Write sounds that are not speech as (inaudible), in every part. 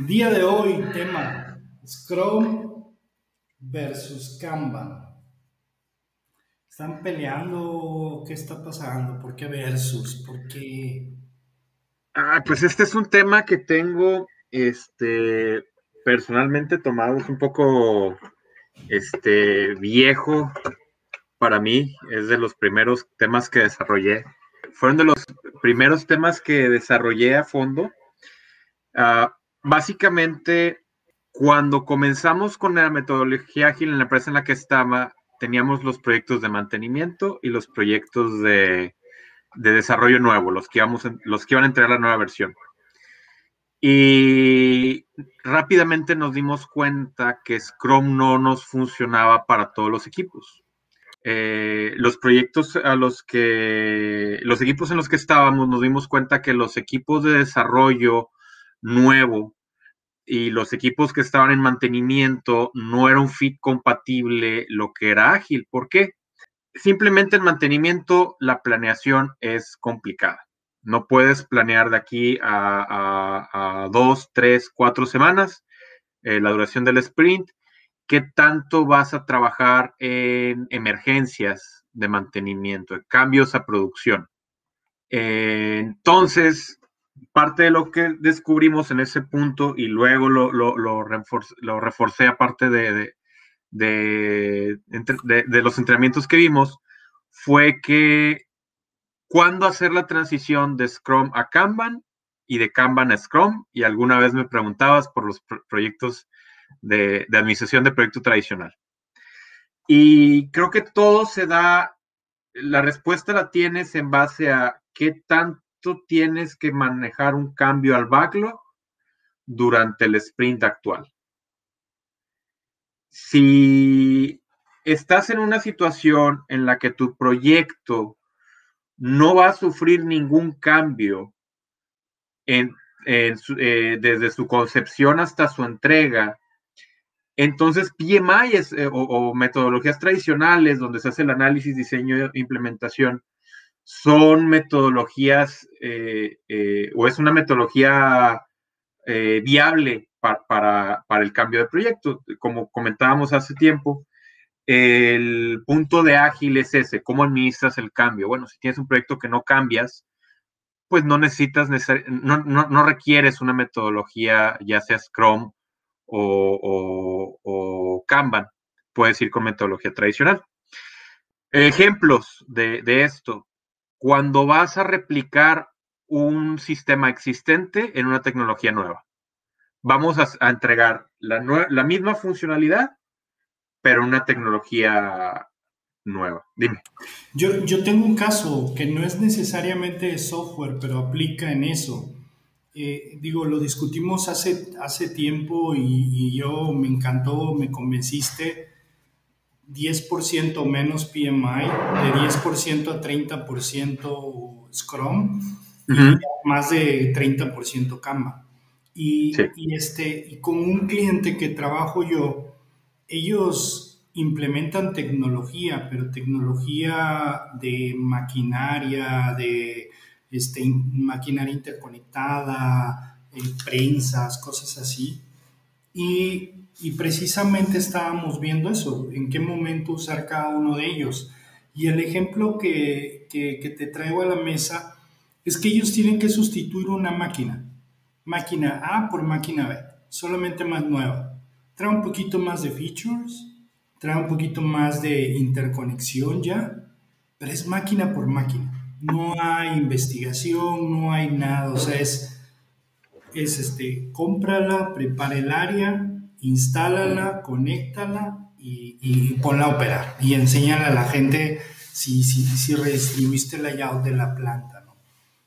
Día de hoy, tema Scrum versus Kanban. ¿Están peleando? ¿Qué está pasando? ¿Por qué versus? ¿Por qué? Ah, pues este es un tema que tengo, este, personalmente tomado, es un poco, este, viejo para mí, es de los primeros temas que desarrollé. Fueron de los primeros temas que desarrollé a fondo. Ah, básicamente, cuando comenzamos con la metodología ágil en la empresa en la que estaba, teníamos los proyectos de mantenimiento y los proyectos de, desarrollo nuevo, los que, íbamos, los que iban a entregar la nueva versión. Y rápidamente nos dimos cuenta que Scrum no nos funcionaba para todos los equipos. Eh, los proyectos a los que, los equipos en los que estábamos, nos dimos cuenta que los equipos de desarrollo nuevo y los equipos que estaban en mantenimiento no era un fit compatible lo que era ágil. ¿Por qué? Simplemente en mantenimiento la planeación es complicada. No puedes planear de aquí a, dos, tres, cuatro semanas eh, la duración del sprint qué tanto vas a trabajar en emergencias de mantenimiento, cambios a producción. entonces, parte de lo que descubrimos en ese punto y luego lo, lo, reforcé aparte de, de, de, los entrenamientos que vimos, fue que cuándo hacer la transición de Scrum a Kanban y de Kanban a Scrum. Y alguna vez me preguntabas por los proyectos de, administración de proyecto tradicional. Y creo que todo se da, la respuesta la tienes en base a qué tanto tienes que manejar un cambio al backlog durante el sprint actual. Si estás en una situación en la que tu proyecto no va a sufrir ningún cambio eh, desde su concepción hasta su entrega entonces, PMI eh, o, metodologías tradicionales donde se hace el análisis, diseño e implementación, son metodologías eh, eh, o es una metodología viable para, el cambio de proyecto. Como comentábamos hace tiempo, el punto de ágil es ese, cómo administras el cambio. Bueno, si tienes un proyecto que no cambias, pues no necesitas, no, no, no requieres una metodología, ya sea Scrum o, o, Kanban. Puedes ir con metodología tradicional. Ejemplos de, esto. Cuando vas a replicar un sistema existente en una tecnología nueva. Vamos a, entregar la, la, misma funcionalidad, pero una tecnología nueva. Dime. Yo, yo tengo un caso que no es necesariamente software, pero aplica en eso. Eh, digo, lo discutimos hace, hace tiempo y, yo me encantó, me convenciste. 10% menos PMI, de 10% a 30% Scrum, y más de 30% Kanban. Y, y, este, y con un cliente que trabajo yo, ellos implementan tecnología, pero tecnología de maquinaria, de este, maquinaria interconectada, eh, prensas, cosas así. Y, precisamente estábamos viendo eso, en qué momento usar cada uno de ellos. Y el ejemplo que, te traigo a la mesa es que ellos tienen que sustituir una máquina, máquina A por máquina B, solamente más nueva. Trae un poquito más de features, trae un poquito más de interconexión ya, pero es máquina por máquina no hay investigación, no hay nada, o sea, es, es este, cómprala, prepara el área, instálala, conéctala y, y ponla a operar y enséñale a la gente si, si, si redistribuiste el layout de la planta, ¿no?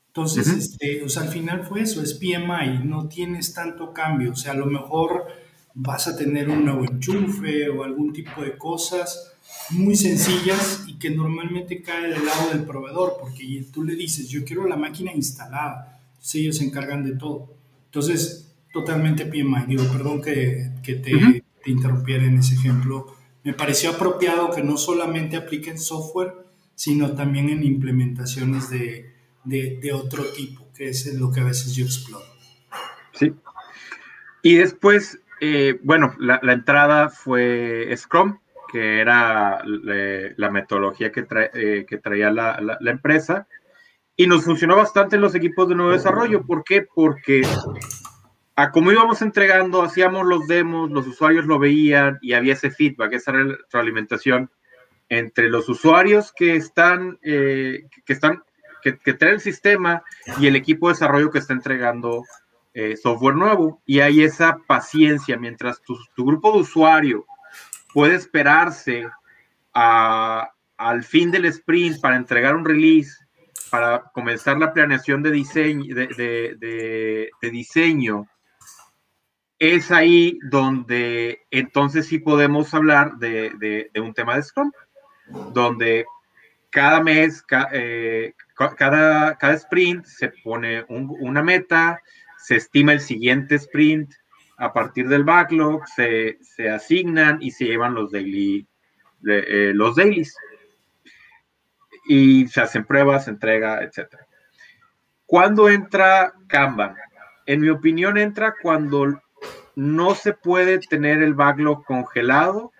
Entonces, este, o sea, al final fue eso, es PMI, no tienes tanto cambio, o sea, a lo mejor vas a tener un nuevo enchufe o algún tipo de cosas, muy sencillas y que normalmente cae del lado del proveedor, porque tú le dices, yo quiero la máquina instalada, entonces ellos se encargan de todo. Entonces, totalmente PMI. Digo, perdón que, que te, interrumpiera en ese ejemplo. Me pareció apropiado que no solamente apliquen software, sino también en implementaciones de, de, de otro tipo, que es lo que a veces yo exploro. Sí. Y después, eh, bueno, la, entrada fue Scrum, que era la metodología que, eh, que traía la, empresa. Y nos funcionó bastante en los equipos de nuevo desarrollo. ¿Por qué? Porque a como íbamos entregando, hacíamos los demos, los usuarios lo veían y había ese feedback, esa retroalimentación entre los usuarios que están, eh, que están, que, traen el sistema y el equipo de desarrollo que está entregando eh, software nuevo. Y hay esa paciencia mientras tu, grupo de usuario puede esperarse al fin del sprint para entregar un release, para comenzar la planeación de diseño, de diseño es ahí donde entonces sí podemos hablar de, un tema de Scrum, donde cada mes, eh, cada, cada sprint se pone una meta, se estima el siguiente sprint, a partir del backlog se, asignan y se llevan los, daily, eh, los dailies. Y se hacen pruebas, se entrega, etc. ¿Cuándo entra Kanban? En mi opinión entra cuando no se puede tener el backlog congelado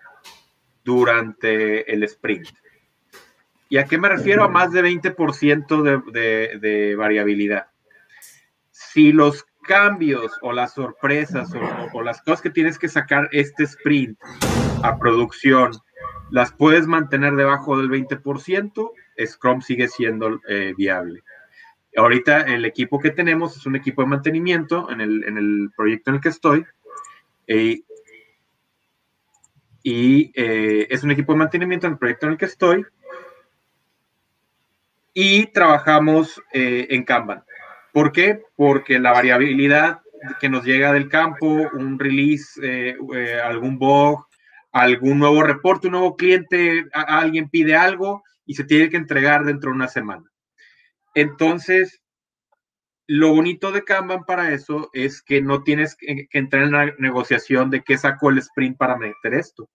durante el sprint. ¿Y a qué me refiero? A más de 20% de, variabilidad. Si los cambios o las sorpresas o, las cosas que tienes que sacar este sprint a producción las puedes mantener debajo del 20%, Scrum sigue siendo eh, viable. Ahorita el equipo que tenemos es un equipo de mantenimiento en el, en el proyecto en el que estoy, eh, y eh, es un equipo de mantenimiento en el proyecto en el que estoy. Y trabajamos eh, en Kanban. ¿Por qué? Porque la variabilidad que nos llega del campo, un release, algún bug, algún nuevo reporte, un nuevo cliente, alguien pide algo y se tiene que entregar dentro de una semana. Entonces, lo bonito de Kanban para eso es que no tienes que, entrar en la negociación de qué sacó el sprint para meter esto.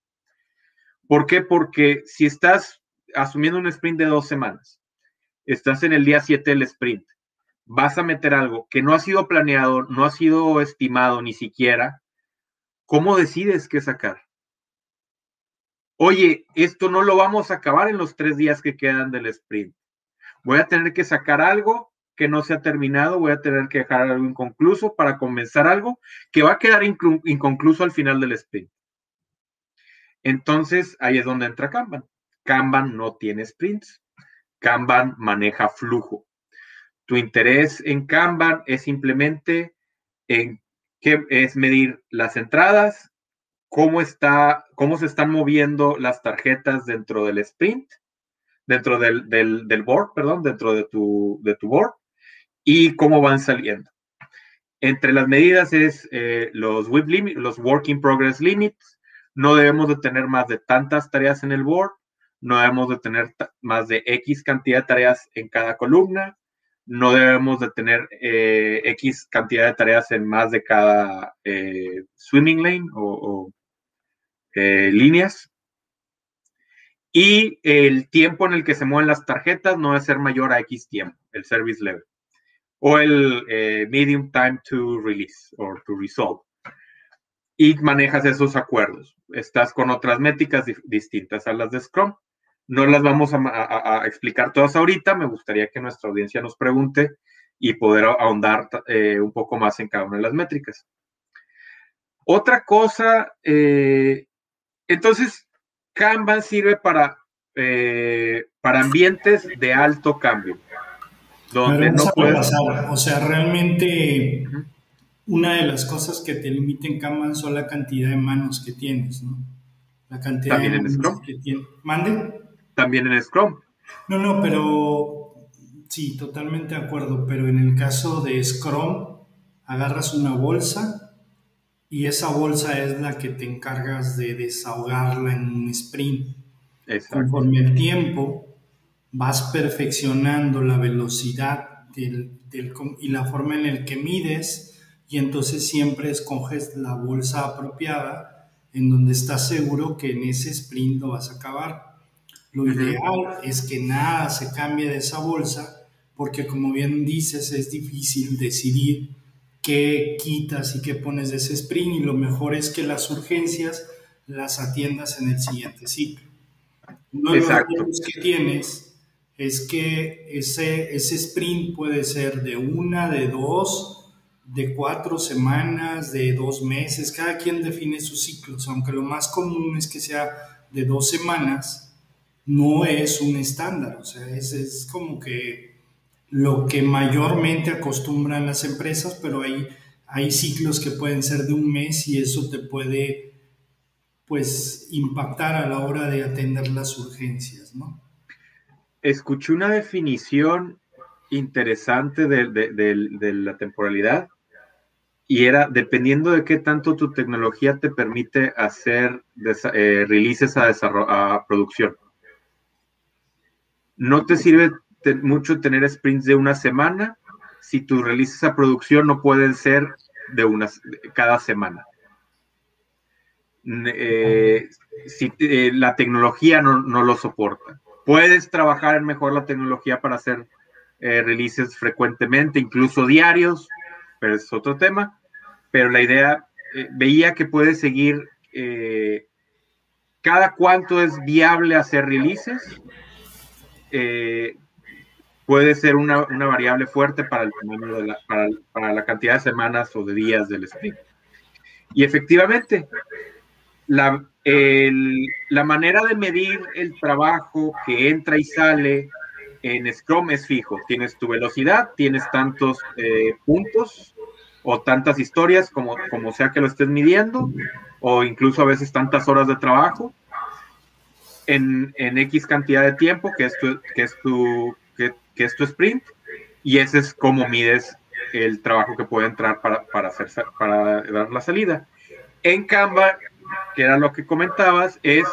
¿Por qué? Porque si estás asumiendo un sprint de dos semanas, estás en el día 7 del sprint, vas a meter algo que no ha sido planeado, no ha sido estimado ni siquiera, ¿cómo decides qué sacar? Oye, esto no lo vamos a acabar en los tres días que quedan del sprint. Voy a tener que sacar algo que no se ha terminado, voy a tener que dejar algo inconcluso para comenzar algo que va a quedar inconcluso al final del sprint. Entonces, ahí es donde entra Kanban. Kanban no tiene sprints. Kanban maneja flujo. Tu interés en Kanban es simplemente en es medir las entradas, cómo está, cómo se están moviendo las tarjetas dentro del sprint, dentro del, del board, perdón, dentro de tu, de tu board, y cómo van saliendo. Entre las medidas es eh, los WIP limit, los Working Progress Limits. No debemos de tener más de tantas tareas en el board. No debemos de tener más de X cantidad de tareas en cada columna. No debemos de tener eh, X cantidad de tareas en más de cada eh, swimming lane o, líneas. Y el tiempo en el que se mueven las tarjetas no debe ser mayor a X tiempo, el service level o el eh, medium time to release or to resolve. Y manejas esos acuerdos. Estás con otras métricas distintas a las de Scrum. No las vamos a, explicar todas ahorita. Me gustaría que nuestra audiencia nos pregunte y poder ahondar eh, un poco más en cada una de las métricas. Otra cosa, eh, entonces, Kanban sirve para, para ambientes de alto cambio donde no puede pasar. O sea, realmente una de las cosas que te limita en Kanban son la cantidad de manos que tienes, ¿no? La cantidad También en Scrum. que tienes. ¿Mande? También en Scrum. No, no, pero sí, totalmente de acuerdo. Pero en el caso de Scrum, agarras una bolsa y esa bolsa es la que te encargas de desahogarla en un sprint. Exacto. Conforme el tiempo vas perfeccionando la velocidad del, y la forma en la que mides y entonces siempre escoges la bolsa apropiada en donde estás seguro que en ese sprint lo vas a acabar. Lo ideal es que nada se cambie de esa bolsa porque como bien dices es difícil decidir qué quitas y qué pones de ese sprint y lo mejor es que las urgencias las atiendas en el siguiente ciclo. Uno de los que tienes es que ese, ese sprint puede ser de una, de dos, de cuatro semanas, de dos meses, cada quien define sus ciclos, aunque lo más común es que sea de dos semanas, no es un estándar, o sea, es, es como que lo que mayormente acostumbran las empresas, pero hay, hay ciclos que pueden ser de un mes y eso te puede pues impactar a la hora de atender las urgencias, ¿no? Escuché una definición interesante de, la temporalidad y era dependiendo de qué tanto tu tecnología te permite hacer eh, releases a, a producción. No te sirve mucho tener sprints de una semana si tus releases a producción no pueden ser de unas cada semana. Eh, si eh, la tecnología no, lo soporta. Puedes trabajar mejor la tecnología para hacer eh, releases frecuentemente, incluso diarios, pero es otro tema. Pero la idea, veía que puedes seguir cada cuánto es viable hacer releases puede ser una, variable fuerte para el tamaño de la, para, la cantidad de semanas o de días del sprint. Y efectivamente, la, la manera de medir el trabajo que entra y sale en Scrum es fijo. Tienes tu velocidad, tienes tantos eh, puntos o tantas historias como, como sea que lo estés midiendo, o incluso a veces tantas horas de trabajo en, en X cantidad de tiempo, que es tu, que es tu que es tu sprint, y ese es como mides el trabajo que puede entrar para, para, hacer, para dar la salida. En Canva, que era lo que comentabas, es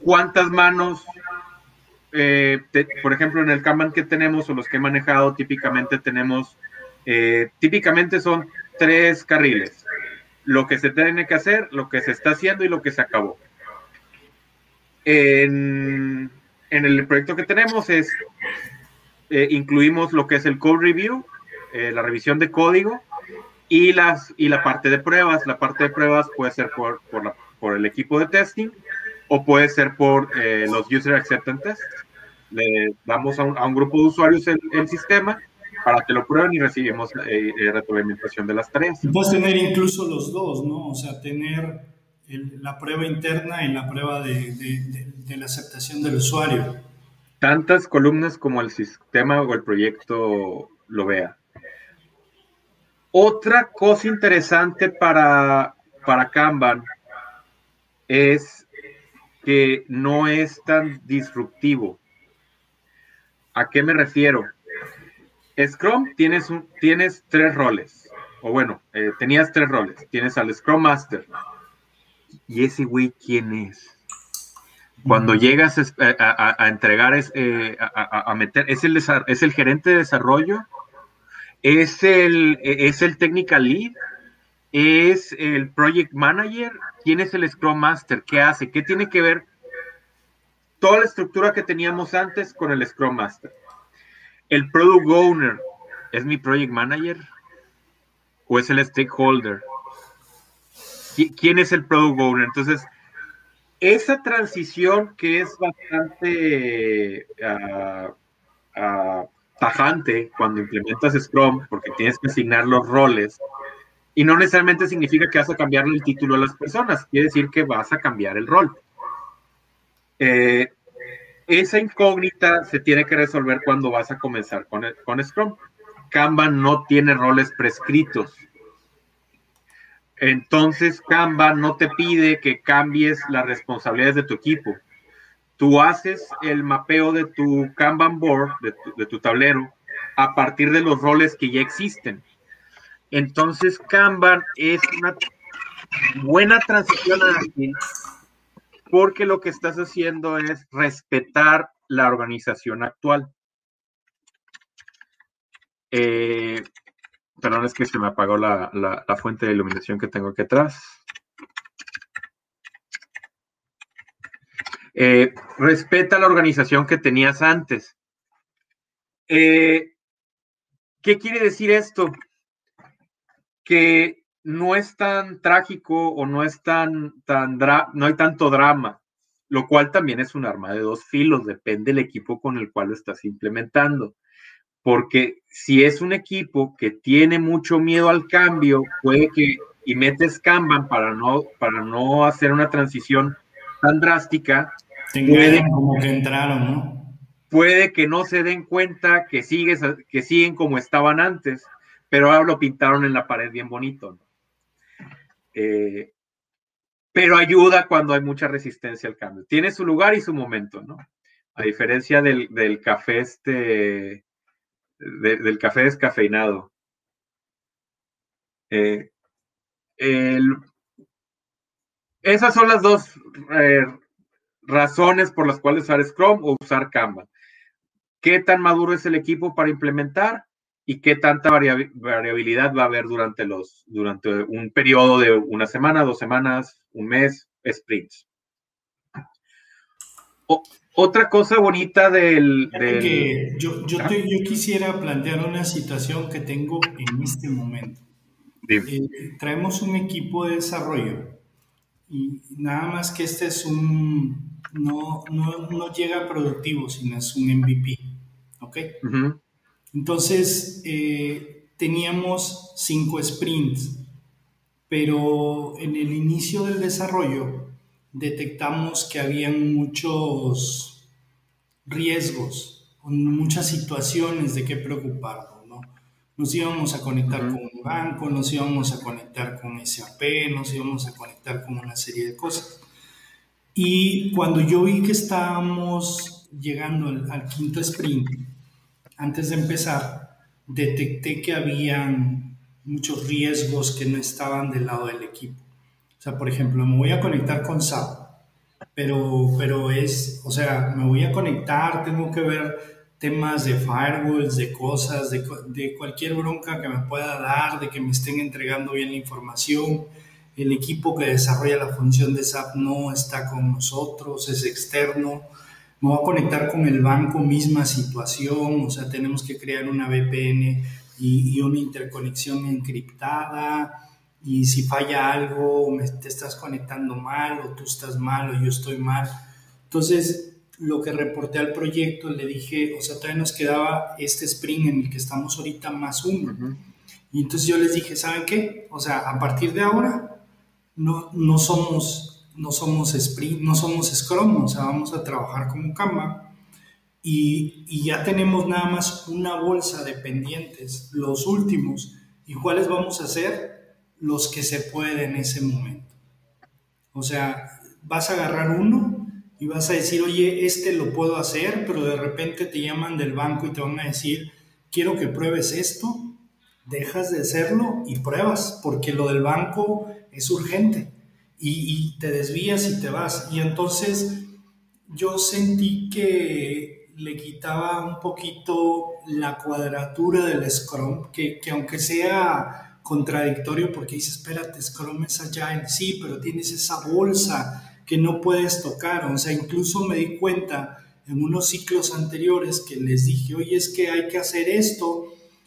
cuántas manos, eh, por ejemplo, en el Kanban que tenemos o los que he manejado, típicamente tenemos, eh, típicamente son tres carriles. Lo que se tiene que hacer, lo que se está haciendo y lo que se acabó. En, en el proyecto que tenemos es eh, incluimos lo que es el code review, la revisión de código y, las, y la parte de pruebas. La parte de pruebas puede ser por, por, por el equipo de testing o puede ser por eh, los user acceptance tests. Le damos a un, grupo de usuarios el, el, sistema para que lo prueben y recibimos retroalimentación de las tareas. Puedes tener incluso los dos, ¿no? O sea, tener la prueba interna y la prueba de, de, de la aceptación del usuario tantas columnas como el sistema o el proyecto lo vea. Otra cosa interesante para, para Kanban es que no es tan disruptivo. ¿A qué me refiero? Scrum tienes, tienes tres roles, o bueno, eh, tenías tres roles. Tienes al Scrum Master. ¿Y ese güey quién es? Cuando llegas eh, a, entregar, es, eh, a, meter, es el, es el gerente de desarrollo, es el, es el technical lead, es el project manager, quién es el scrum master, qué hace, qué tiene que ver toda la estructura que teníamos antes con el scrum master. El product owner, ¿es mi project manager? ¿O es el stakeholder? ¿Quién es el product owner? Entonces, esa transición que es bastante ah, ah, tajante cuando implementas Scrum, porque tienes que asignar los roles, y no necesariamente significa que vas a cambiarle el título a las personas, quiere decir que vas a cambiar el rol. Eh, esa incógnita se tiene que resolver cuando vas a comenzar con, con Scrum. Kanban no tiene roles prescritos. Entonces Canva no te pide que cambies las responsabilidades de tu equipo. Tú haces el mapeo de tu Kanban board, de tu, tablero, a partir de los roles que ya existen. Entonces Kanban es una buena transición aquí porque lo que estás haciendo es respetar la organización actual. Eh, Perdón, es que se me apagó la, fuente de iluminación que tengo aquí atrás. Eh, respeta la organización que tenías antes. Eh, ¿Qué quiere decir esto? que no es tan trágico o no es tan, tan no hay tanto drama, lo cual también es un arma de dos filos, depende del equipo con el cual lo estás implementando. Porque si es un equipo que tiene mucho miedo al cambio, puede que, y metes Kanban para no, para no hacer una transición tan drástica, puede, como que entraron, ¿no? Puede que no se den cuenta que, sigues, que siguen como estaban antes, pero ahora lo pintaron en la pared bien bonito. Eh, pero ayuda cuando hay mucha resistencia al cambio. Tiene su lugar y su momento, ¿no? A diferencia del, café este, del café descafeinado. Eh, esas son las dos eh, razones por las cuales usar Scrum o usar Kanban. ¿Qué tan maduro es el equipo para implementar? y qué tanta variabilidad va a haber durante, los, durante un periodo de una semana, dos semanas, un mes, sprints. otra cosa bonita del... yo, yo, quisiera plantear una situación que tengo en este momento. Eh, traemos un equipo de desarrollo y nada más que este es un, no, no, no llega productivo, sino es un MVP, ¿ok? Entonces, eh, teníamos cinco sprints, pero en el inicio del desarrollo detectamos que había muchos riesgos, muchas situaciones de qué preocuparnos. ¿no? Nos íbamos a conectar con un banco, nos íbamos a conectar con SAP, nos íbamos a conectar con una serie de cosas. Y cuando yo vi que estábamos llegando al, quinto sprint, antes de empezar, detecté que habían muchos riesgos que no estaban del lado del equipo. O sea, por ejemplo, me voy a conectar con SAP, pero, pero es, o sea, me voy a conectar, tengo que ver temas de firewalls, de cosas, de, de, cualquier bronca que me pueda dar, de que me estén entregando bien la información. El equipo que desarrolla la función de SAP no está con nosotros, es externo. Me voy a conectar con el banco, misma situación, o sea, tenemos que crear una VPN y, y una interconexión encriptada y si falla algo, me, te estás conectando mal o tú estás mal o yo estoy mal. Entonces, lo que reporté al proyecto, le dije, o sea, todavía nos quedaba este sprint en el que estamos ahorita más uno. Y entonces yo les dije, ¿saben qué? O sea, a partir de ahora no, no somos, no somos sprint, no somos Scrum, o sea, vamos a trabajar como Kanban. Y, y ya tenemos nada más una bolsa de pendientes, los últimos. ¿Y cuáles vamos a hacer? los que se puede en ese momento. O sea, vas a agarrar uno y vas a decir, oye, este lo puedo hacer, pero de repente te llaman del banco y te van a decir, quiero que pruebes esto, dejas de hacerlo y pruebas, porque lo del banco es urgente y, te desvías y te vas. Y entonces yo sentí que le quitaba un poquito la cuadratura del Scrum, que, que aunque sea contradictorio porque dices, espérate, Scrum es Agile, sí, pero tienes esa bolsa que no puedes tocar. O sea, incluso me di cuenta en unos ciclos anteriores que les dije, oye, es que hay que hacer esto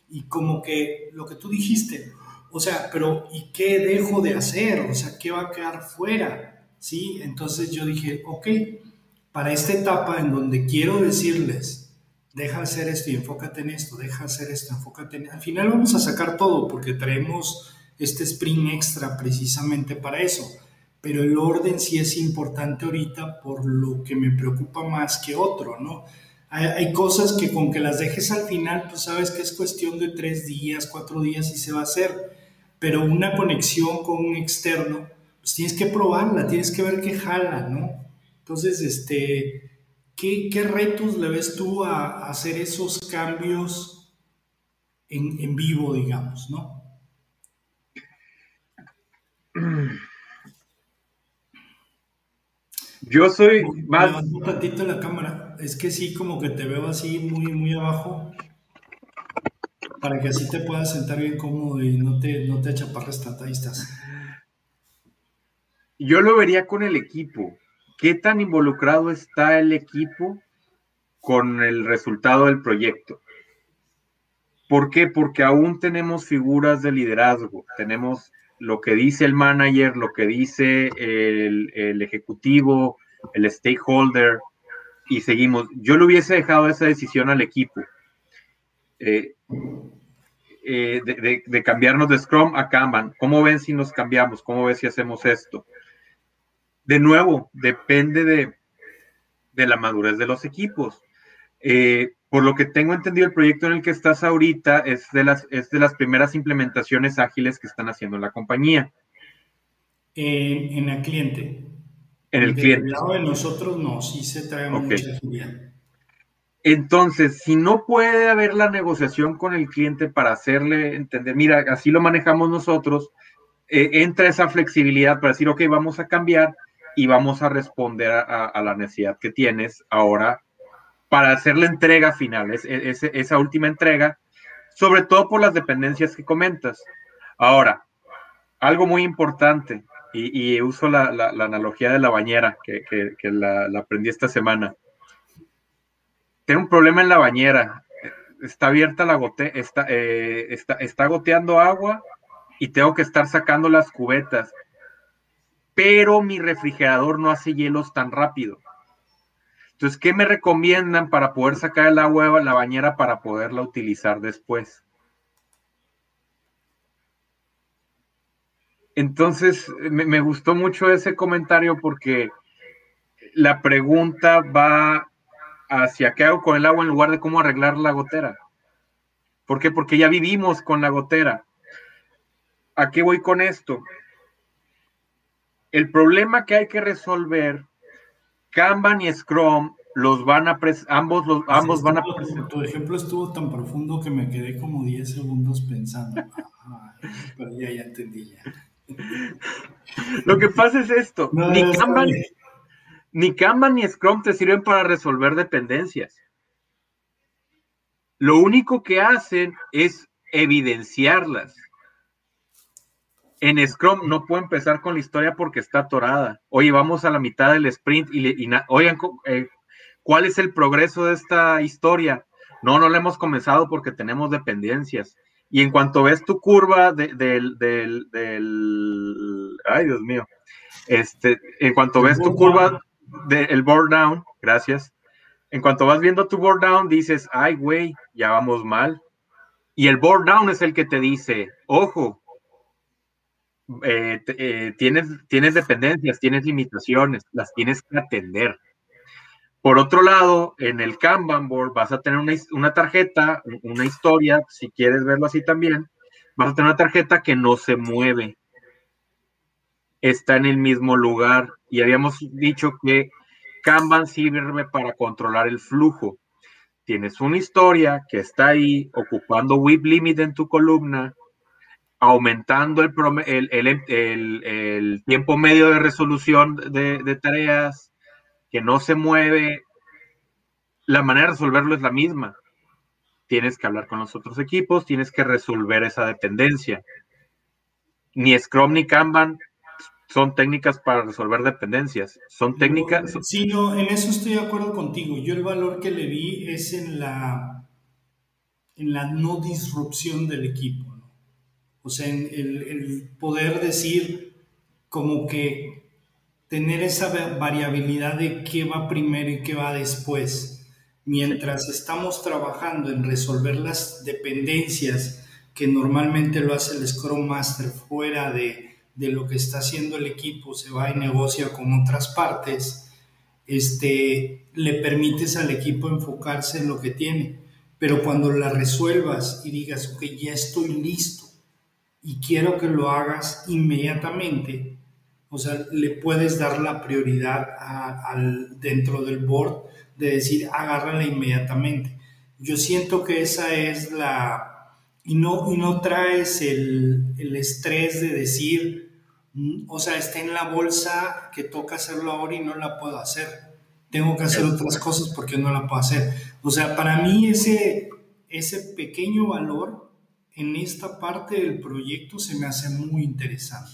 y como que lo que tú dijiste, o sea, pero ¿y qué dejo de hacer? O sea, ¿qué va a quedar fuera? ¿Sí? Entonces yo dije, ok, para esta etapa en donde quiero decirles, deja de hacer esto y enfócate en esto, deja de hacer esto, enfócate en... Al final vamos a sacar todo porque traemos este sprint extra precisamente para eso, pero el orden sí es importante ahorita por lo que me preocupa más que otro, ¿no? Hay, cosas que con que las dejes al final, pues sabes que es cuestión de tres días, cuatro días y se va a hacer, pero una conexión con un externo, pues tienes que probarla, tienes que ver qué jala, ¿no? Entonces, este, ¿Qué, retos le ves tú a, hacer esos cambios en, vivo, digamos, no? Yo soy más... Un tantito la cámara. Es que sí, como que te veo así muy, muy abajo. Para que así te puedas sentar bien cómodo y no te, no te achaparres. Ahí estás. Yo lo vería con el equipo. ¿qué tan involucrado está el equipo con el resultado del proyecto? ¿Por qué? Porque aún tenemos figuras de liderazgo, tenemos lo que dice el manager, lo que dice el, ejecutivo, el stakeholder, y seguimos. Yo le hubiese dejado esa decisión al equipo. Eh, eh, de, cambiarnos de Scrum a Kanban. ¿Cómo ven si nos cambiamos? ¿Cómo ven si hacemos esto? De nuevo, depende de, la madurez de los equipos. Eh, por lo que tengo entendido, el proyecto en el que estás ahorita es de las, es de las primeras implementaciones ágiles que están haciendo la compañía. En, el cliente. En el cliente. lado de nosotros no, sí se trae mucha agilidad. Entonces, si no puede haber la negociación con el cliente para hacerle entender, mira, así lo manejamos nosotros, eh, entra esa flexibilidad para decir, ok, vamos a cambiar y vamos a responder a, la necesidad que tienes ahora para hacer la entrega final, es, esa última entrega, sobre todo por las dependencias que comentas. Ahora, algo muy importante, y, uso la, analogía de la bañera que, la aprendí esta semana tengo un problema en la bañera. Está abierta la gote, está, eh, está, está goteando agua y tengo que estar sacando las cubetas. Pero mi refrigerador no hace hielos tan rápido. Entonces, ¿qué me recomiendan para poder sacar el agua de la bañera para poderla utilizar después? Entonces, me, gustó mucho ese comentario porque la pregunta va hacia qué hago con el agua en lugar de cómo arreglar la gotera. ¿Por qué? Porque ya vivimos con la gotera. ¿A qué voy con esto? El problema que hay que resolver, Kanban y Scrum los van a ambos los ambos van a Tu ejemplo estuvo tan profundo que me quedé como 10 segundos pensando. pero ya, ya entendí ya. Lo que pasa es esto, ni Kanban, ni Kanban ni Scrum te sirven para resolver dependencias. Lo único que hacen es evidenciarlas. En Scrum no puedo empezar con la historia porque está atorada. Oye, vamos a la mitad del sprint y, oigan, eh, ¿cuál es el progreso de esta historia? No, no la hemos comenzado porque tenemos dependencias. Y en cuanto ves tu curva del, ay Dios mío, este, en cuanto ves tu curva del board down, gracias. En cuanto vas viendo tu board down, dices, ay, güey, ya vamos mal. Y el board down es el que te dice, ojo, eh, eh, tienes, tienes dependencias, tienes limitaciones, las tienes que atender. Por otro lado, en el Kanban board vas a tener una, una tarjeta, una historia, si quieres verlo así también, vas a tener una tarjeta que no se mueve está en el mismo lugar y habíamos dicho que Kanban sirve para controlar el flujo. Tienes una historia que está ahí ocupando WIP limit en tu columna, aumentando el, tiempo medio de resolución de, de tareas, que no se mueve. La manera de resolverlo es la misma. Tienes que hablar con los otros equipos, tienes que resolver esa dependencia. Ni Scrum ni Kanban son técnicas para resolver dependencias. Son técnicas. Sí, no, en eso estoy de acuerdo contigo. Yo el valor que le vi es en la, en la no disrupción del equipo. O sea, en el, poder decir como que tener esa variabilidad de qué va primero y qué va después. Mientras estamos trabajando en resolver las dependencias que normalmente lo hace el Scrum Master fuera de, de lo que está haciendo el equipo, se va y negocia con otras partes, este, le permites al equipo enfocarse en lo que tiene. Pero cuando la resuelvas y digas, ok, ya estoy listo y quiero que lo hagas inmediatamente, o sea, le puedes dar la prioridad al, dentro del board de decir, agárrala inmediatamente. Yo siento que esa es la... Y no, y no traes el, el estrés de decir, o sea, está en la bolsa que toca hacerlo ahora y no la puedo hacer. Tengo que hacer otras cosas porque no la puedo hacer. O sea, para mí ese, ese pequeño valor en esta parte del proyecto se me hace muy interesante.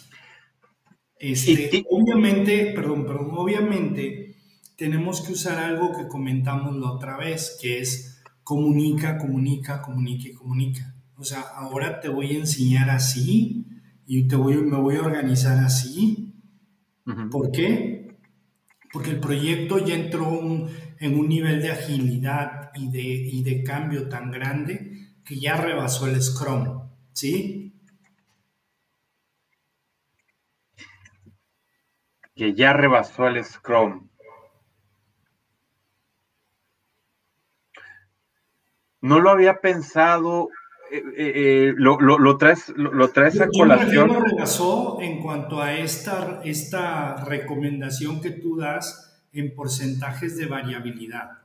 Este, obviamente, perdón, perdón, obviamente tenemos que usar algo que comentamos la otra vez, que es comunica, comunica, comunica y comunica. O sea, ahora te voy a enseñar así y te voy, me voy a organizar así. ¿Por qué? Porque el proyecto ya entró en un nivel de agilidad y de, y de cambio tan grande que ya rebasó el Scrum, ¿sí? Que ya rebasó el Scrum. No lo había pensado eh, eh, eh, lo, lo, traes, lo, traes a colación. Yo en cuanto a esta, esta recomendación que tú das en porcentajes de variabilidad.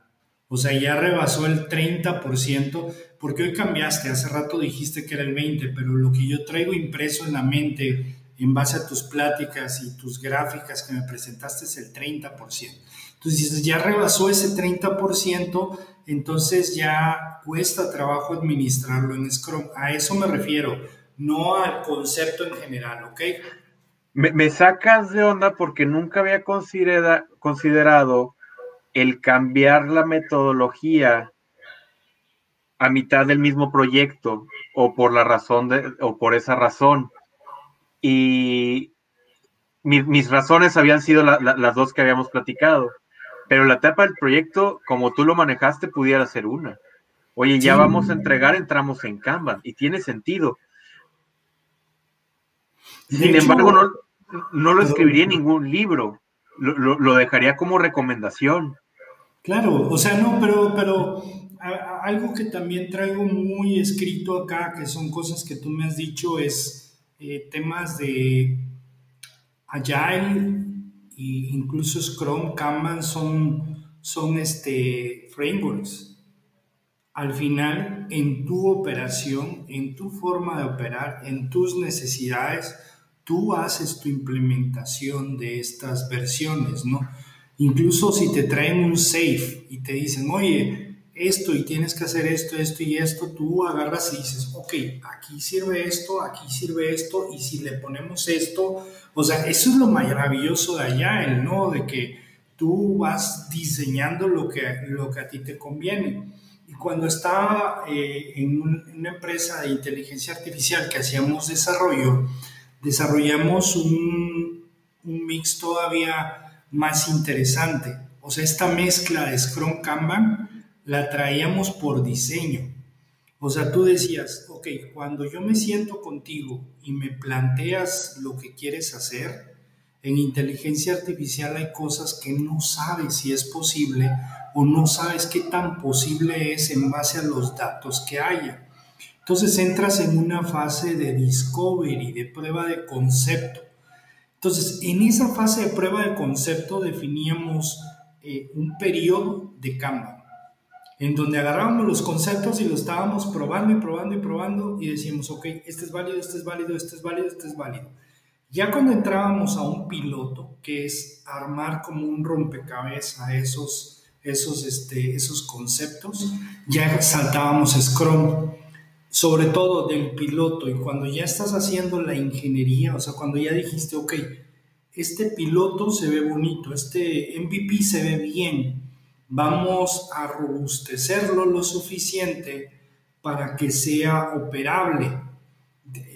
O sea, ya rebasó el 30%, porque hoy cambiaste, hace rato dijiste que era el 20%, pero lo que yo traigo impreso en la mente en base a tus pláticas y tus gráficas que me presentaste es el 30%. Entonces, ya rebasó ese 30%, entonces ya cuesta trabajo administrarlo en Scrum. A eso me refiero, no al concepto en general, ¿ok? Me, sacas de onda porque nunca había considerado el cambiar la metodología a mitad del mismo proyecto o por la razón de, o por esa razón. Y mis razones habían sido las dos que habíamos platicado. Pero la etapa del proyecto, como tú lo manejaste, pudiera ser una. Oye, ya vamos a entregar, entramos en Kanban y tiene sentido. Sin embargo, no, lo escribiría en ningún libro, lo, dejaría como recomendación. Claro, o sea, no, pero, pero algo que también traigo muy escrito acá, que son cosas que tú me has dicho, es eh, temas de Agile y incluso Scrum, Kanban son, son este, frameworks. Al final, en tu operación, en tu forma de operar, en tus necesidades, tú haces tu implementación de estas versiones, ¿no? Incluso si te traen un safe y te dicen, oye, esto y tienes que hacer esto, esto y esto, tú agarras y dices, ok, aquí sirve esto, aquí sirve esto, y si le ponemos esto, o sea, eso es lo maravilloso de allá, el no, de que tú vas diseñando lo que, lo que a ti te conviene. Y cuando estaba eh, en una empresa de inteligencia artificial que hacíamos desarrollo, desarrollamos un, un mix todavía más interesante. O sea, esta mezcla de Scrum Kanban, la traíamos por diseño. O sea, tú decías, ok, cuando yo me siento contigo y me planteas lo que quieres hacer, en inteligencia artificial hay cosas que no sabes si es posible o no sabes qué tan posible es en base a los datos que haya. Entonces entras en una fase de discovery, de prueba de concepto. Entonces, en esa fase de prueba de concepto definíamos eh, un periodo de cambio en donde agarrábamos los conceptos y los estábamos probando y probando y probando y decíamos, ok, este es válido, este es válido, este es válido, este es válido. Ya cuando entrábamos a un piloto, que es armar como un rompecabezas esos, esos, este, esos conceptos, ya saltábamos Scrum, sobre todo del piloto, y cuando ya estás haciendo la ingeniería, o sea, cuando ya dijiste, ok, este piloto se ve bonito, este MVP se ve bien, vamos a robustecerlo lo suficiente para que sea operable.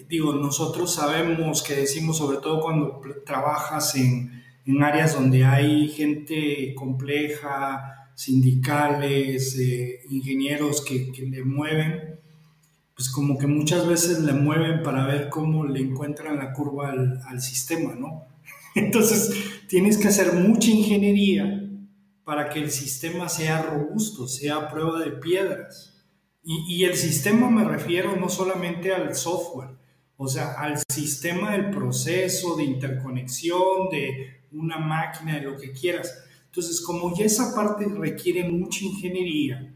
Digo, nosotros sabemos que decimos, sobre todo cuando trabajas en, áreas donde hay gente compleja, sindicales, eh, ingenieros que, le mueven, pues como que muchas veces le mueven para ver cómo le encuentran la curva al, al sistema, ¿no? (laughs) Entonces, tienes que hacer mucha ingeniería para que el sistema sea robusto, sea prueba de piedras. Y, el sistema me refiero no solamente al software, o sea, al sistema del proceso, de interconexión, de una máquina, de lo que quieras. Entonces, como ya esa parte requiere mucha ingeniería,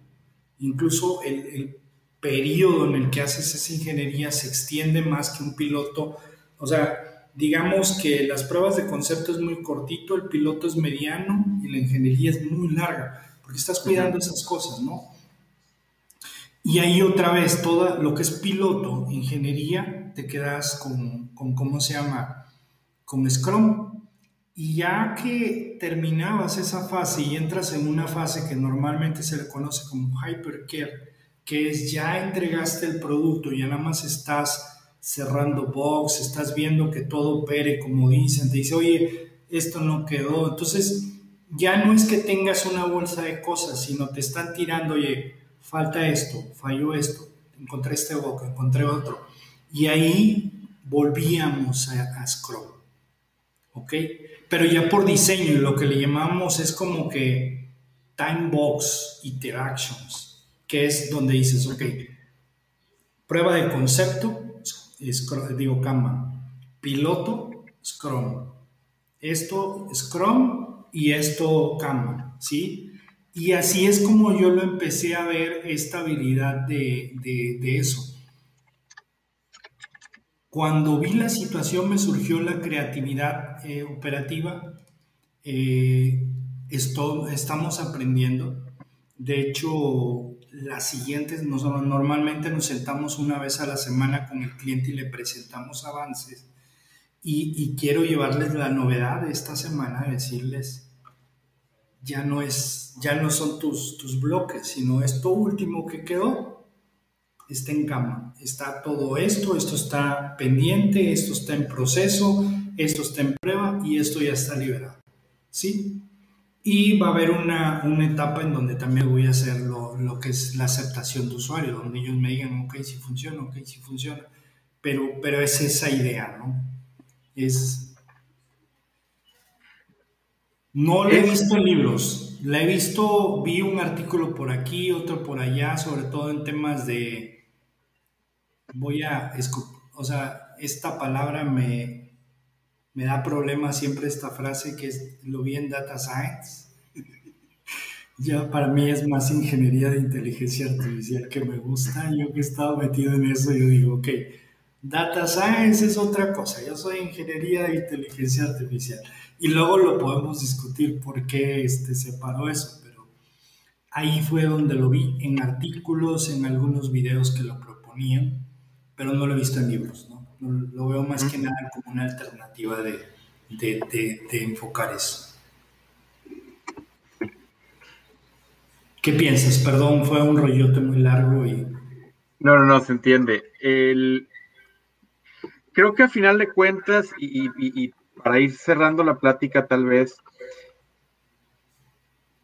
incluso el, el periodo en el que haces esa ingeniería se extiende más que un piloto, o sea, digamos que las pruebas de concepto es muy cortito, el piloto es mediano y la ingeniería es muy larga, porque estás cuidando esas cosas, ¿no? Y ahí otra vez, todo lo que es piloto, ingeniería, te quedas con, con ¿cómo se llama? Con Scrum. Y ya que terminabas esa fase y entras en una fase que normalmente se le conoce como hypercare, que es ya entregaste el producto, ya nada más estás cerrando box, estás viendo que todo opere como dicen, te dice, oye, esto no quedó. Entonces, ya no es que tengas una bolsa de cosas, sino te están tirando, oye, falta esto, falló esto, encontré este boca, encontré otro. Y ahí volvíamos a, a Scrum. ¿Ok? Pero ya por diseño, lo que le llamamos es como que time box interactions, que es donde dices, ok, prueba de concepto, digo Kanban, piloto, Scrum, esto Scrum y esto Kanban, ¿sí? Y así es como yo lo empecé a ver esta habilidad de, de eso. Cuando vi la situación me surgió la creatividad eh, operativa. Eh, esto, estamos aprendiendo. De hecho, las siguientes, normalmente nos sentamos una vez a la semana con el cliente y le presentamos avances. Y, y quiero llevarles la novedad de esta semana, decirles, ya no, es, ya no son tus, tus bloques, sino esto último que quedó, está en cama, está todo esto, esto está pendiente, esto está en proceso, esto está en prueba y esto ya está liberado. ¿Sí? Y va a haber una, una etapa en donde también voy a hacer lo, lo, que es la aceptación de usuario, donde ellos me digan, ok, si funciona, ok, si funciona. Pero, pero es esa idea, ¿no? Es... No lo he visto en libros, la he visto, vi un artículo por aquí, otro por allá, sobre todo en temas de, voy a, o sea, esta palabra me, me da problema siempre esta frase que es, lo vi en Data Science. (laughs) ya para mí es más ingeniería de inteligencia artificial que me gusta. Yo que he estado metido en eso, yo digo, ok, Data Science es otra cosa, yo soy ingeniería de inteligencia artificial. Y luego lo podemos discutir por qué este, separó eso, pero ahí fue donde lo vi en artículos, en algunos videos que lo proponían pero no lo he visto en libros, ¿no? Lo veo más que nada como una alternativa de, de, de, enfocar eso. ¿Qué piensas? Perdón, fue un rollote muy largo y... No, no, no, se entiende. El... Creo que a final de cuentas, y, y para ir cerrando la plática tal vez,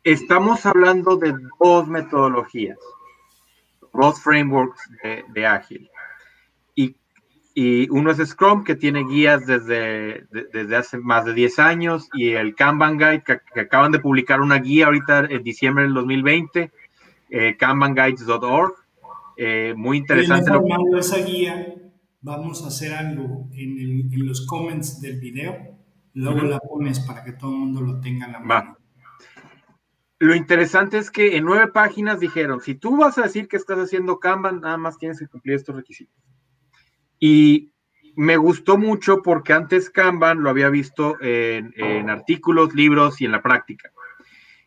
estamos hablando de dos metodologías, dos frameworks de, de ágil y uno es Scrum, que tiene guías desde, desde hace más de 10 años, y el Kanban Guide, que, acaban de publicar una guía ahorita en diciembre del 2020, eh, kanbanguides.org. Eh, muy interesante. Formando esa guía, vamos a hacer algo en, en, los comments del video, luego la pones para que todo el mundo lo tenga en la mano. Lo interesante es que en nueve páginas dijeron, si tú vas a decir que estás haciendo Kanban, nada más tienes que cumplir estos requisitos. Y me gustó mucho porque antes Kanban lo había visto en, artículos, libros y en la práctica.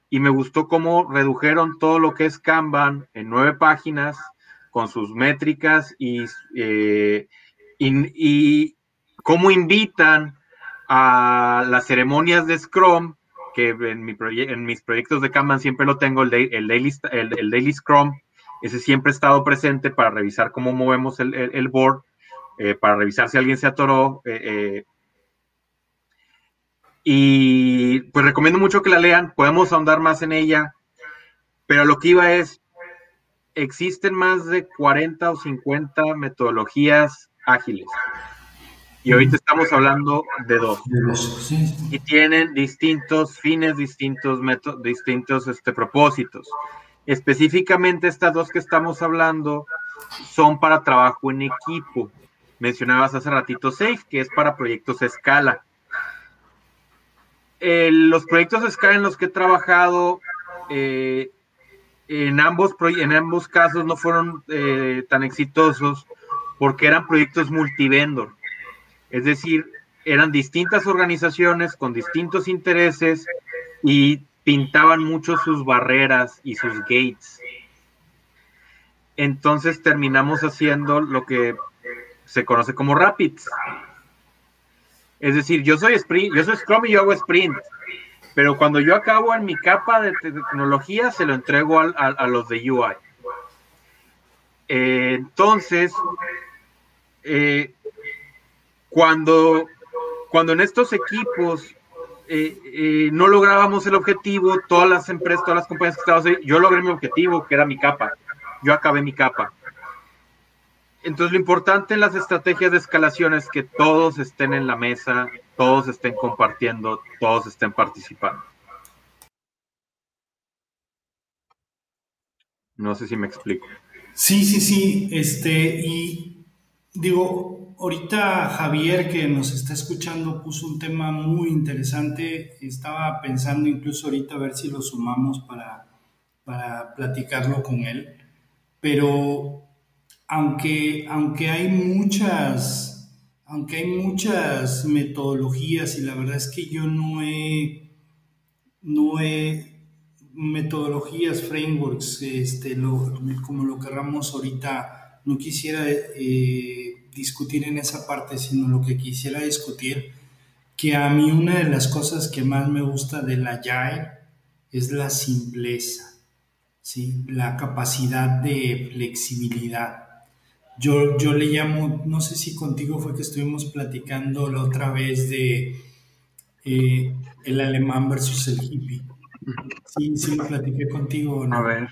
Y me gustó cómo redujeron todo lo que es Kanban en nueve páginas con sus métricas y, eh, y, cómo invitan a las ceremonias de Scrum, que en, mi en mis proyectos de Kanban siempre lo tengo, el, el, daily, el, daily Scrum, ese siempre ha estado presente para revisar cómo movemos el board eh, para revisar si alguien se atoró. Eh, eh, y pues recomiendo mucho que la lean, podemos ahondar más en ella, pero lo que iba es, existen más de 40 o 50 metodologías ágiles. Y ahorita estamos hablando de dos. Y tienen distintos fines, distintos métodos, distintos este, propósitos. Específicamente estas dos que estamos hablando son para trabajo en equipo mencionabas hace ratito Safe, que es para proyectos a escala. los proyectos a escala en los que he trabajado, eh, en, ambos en ambos casos no fueron eh, tan exitosos porque eran proyectos multivendor. Es decir, eran distintas organizaciones con distintos intereses y pintaban mucho sus barreras y sus gates. Entonces terminamos haciendo lo que se conoce como Rapids. Es decir, yo soy sprint, yo soy Scrum y yo hago sprint, pero cuando yo acabo en mi capa de tecnología, se lo entrego a, los de UI. Eh, entonces, eh, cuando, cuando en estos equipos eh, no lográbamos el objetivo, todas las empresas, todas las compañías que estaban yo logré mi objetivo, que era mi capa. Yo acabé mi capa. Entonces, lo importante en las estrategias de escalación es que todos estén en la mesa, todos estén compartiendo, todos estén participando. No sé si me explico. Sí, sí, sí. Este, y digo, ahorita Javier, que nos está escuchando, puso un tema muy interesante. Estaba pensando incluso ahorita a ver si lo sumamos para, para platicarlo con él. Pero aunque, aunque hay muchas, aunque hay muchas metodologías y la verdad es que yo no he, no he metodologías, frameworks, este, como lo querramos ahorita, no quisiera eh, discutir en esa parte, sino lo que quisiera discutir, que a mí una de las cosas que más me gusta de la Agile es la simpleza, ¿sí? la capacidad de flexibilidad yo, yo le llamo, no sé si contigo fue que estuvimos platicando la otra vez de eh, el alemán versus el hippie. Sí, sí lo platiqué contigo. ¿no? A ver.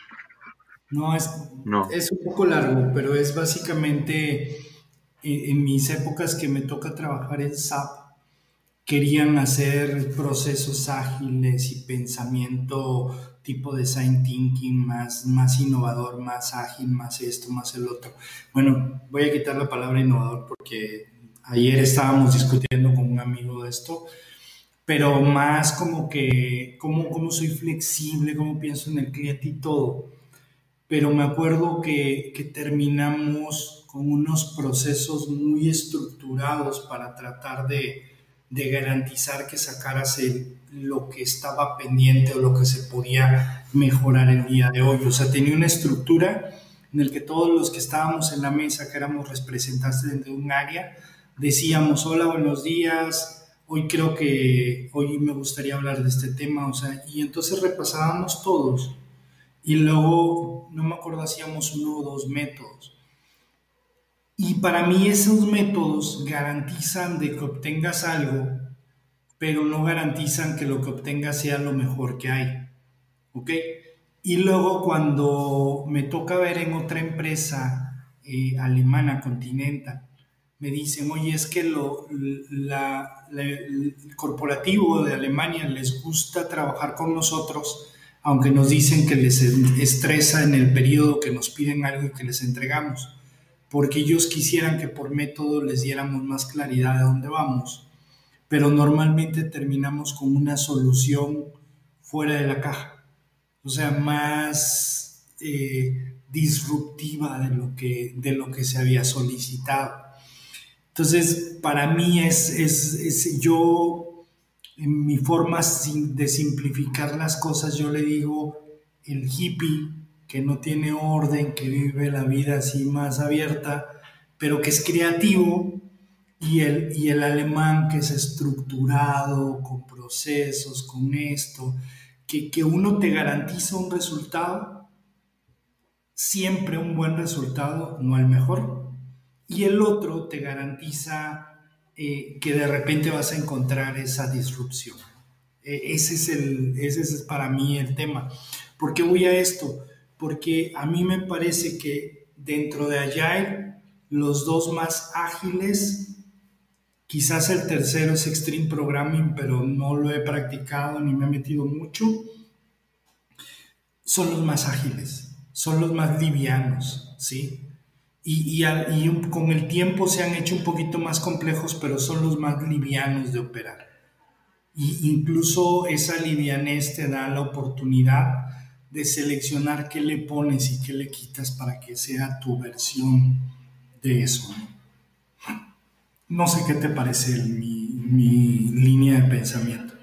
No es, es un poco largo, pero es básicamente eh, en mis épocas que me toca trabajar en SAP, querían hacer procesos ágiles y pensamiento tipo design thinking más, más innovador, más ágil, más esto, más el otro. Bueno, voy a quitar la palabra innovador porque ayer estábamos discutiendo con un amigo de esto, pero más como que, cómo, cómo soy flexible, cómo pienso en el cliente y todo. Pero me acuerdo que, que terminamos con unos procesos muy estructurados para tratar de, de garantizar que sacaras el, lo que estaba pendiente o lo que se podía mejorar el día de hoy. O sea, tenía una estructura en el que todos los que estábamos en la mesa, que éramos representantes de un área, decíamos, hola, buenos días, hoy creo que, hoy me gustaría hablar de este tema, o sea, y entonces repasábamos todos. Y luego, no me acuerdo, hacíamos uno o dos métodos. Y para mí esos métodos garantizan de que obtengas algo, pero no garantizan que lo que obtengas sea lo mejor que hay. ¿Ok? Y luego cuando me toca ver en otra empresa eh, alemana, Continental, me dicen, oye, es que lo, el corporativo de Alemania les gusta trabajar con nosotros, aunque nos dicen que les estresa en el periodo que nos piden algo y que les entregamos porque ellos quisieran que por método les diéramos más claridad de dónde vamos, pero normalmente terminamos con una solución fuera de la caja, o sea, más eh, disruptiva de lo, que, de lo que se había solicitado. Entonces, para mí es, es, es yo, en mi forma de simplificar las cosas, yo le digo el hippie que no tiene orden, que vive la vida así más abierta, pero que es creativo, y el, y el alemán que es estructurado, con procesos, con esto, que, que uno te garantiza un resultado, siempre un buen resultado, no el mejor, y el otro te garantiza eh, que de repente vas a encontrar esa disrupción. E, ese, es el, ese es para mí el tema. ¿Por qué voy a esto? porque a mí me parece que dentro de Agile los dos más ágiles, quizás el tercero es Extreme Programming, pero no lo he practicado ni me he metido mucho, son los más ágiles, son los más livianos, ¿sí? Y, con el tiempo se han hecho un poquito más complejos, pero son los más livianos de operar. Y incluso esa livianez te da la oportunidad de seleccionar qué le pones y qué le quitas para que sea tu versión de eso. No sé qué te parece mi, línea de pensamiento.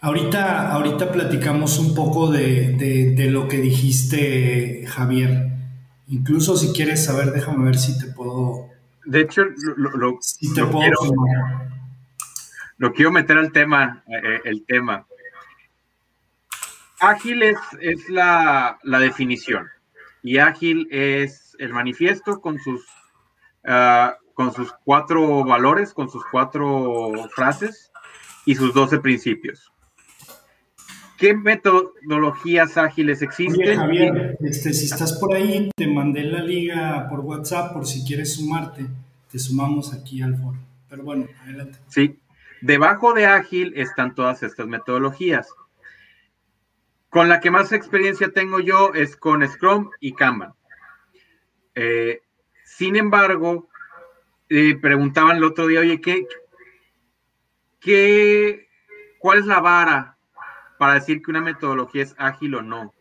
Ahorita, ahorita platicamos un poco de, de, lo que dijiste, Javier. Incluso si quieres saber, déjame ver si te puedo de hecho, lo, quiero, meter al tema, eh, el tema. Ágil es, es la, definición y ágil es el manifiesto con sus, ah, con sus cuatro valores, con sus cuatro frases y sus doce principios. ¿Qué metodologías ágiles existen? Javier, este, si estás por ahí, te mandé la liga por WhatsApp por si quieres sumarte. Te sumamos aquí al foro. Pero bueno, adelante. Sí, debajo de ágil están todas estas metodologías. Con la que más experiencia tengo yo es con Scrum y Kanban. Eh, sin embargo, eh, preguntaban el otro día, oye, ¿qué, qué, ¿cuál es la vara para decir que una metodología es ágil o no?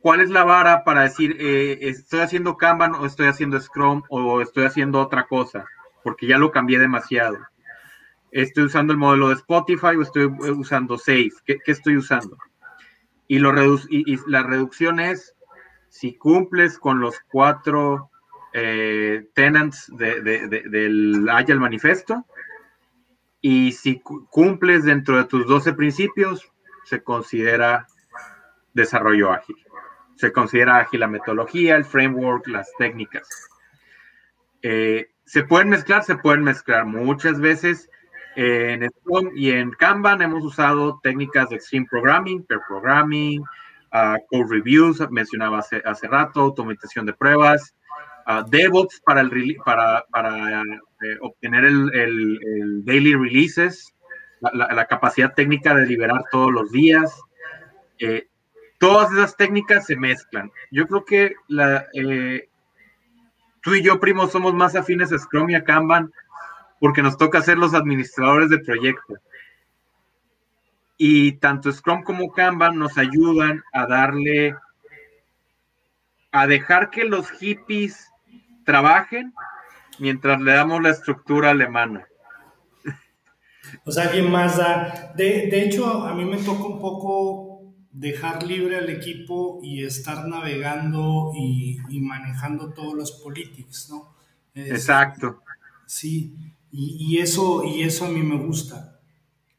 ¿Cuál es la vara para decir eh, estoy haciendo Kanban o estoy haciendo Scrum o estoy haciendo otra cosa? Porque ya lo cambié demasiado. ¿Estoy usando el modelo de Spotify o estoy usando Safe? ¿Qué, estoy usando? Y, y, la reducción es si cumples con los cuatro eh, tenants del Agile Manifesto y si cumples dentro de tus 12 principios, se considera desarrollo ágil. Se considera ágil la metodología, el framework, las técnicas. Eh, se pueden mezclar, se pueden mezclar. Muchas veces en Scrum y en Kanban hemos usado técnicas de Extreme Programming, Pair Programming, uh, Code Reviews, mencionaba hace, hace rato, automatización de pruebas, uh, DevOps para, el, para, para eh, obtener el, el, daily releases, la, capacidad técnica de liberar todos los días. Eh, todas esas técnicas se mezclan. Yo creo que la, eh, tú y yo, primo, somos más afines a Scrum y a Kanban porque nos toca ser los administradores de proyecto. Y tanto Scrum como Kanban nos ayudan a darle, a dejar que los hippies trabajen mientras le damos la estructura alemana. O sea, alguien más da. De, hecho, a mí me toca un poco dejar libre al equipo y estar navegando y, manejando todos los politics, ¿no? Exacto. Sí, y, eso, y eso a mí me gusta.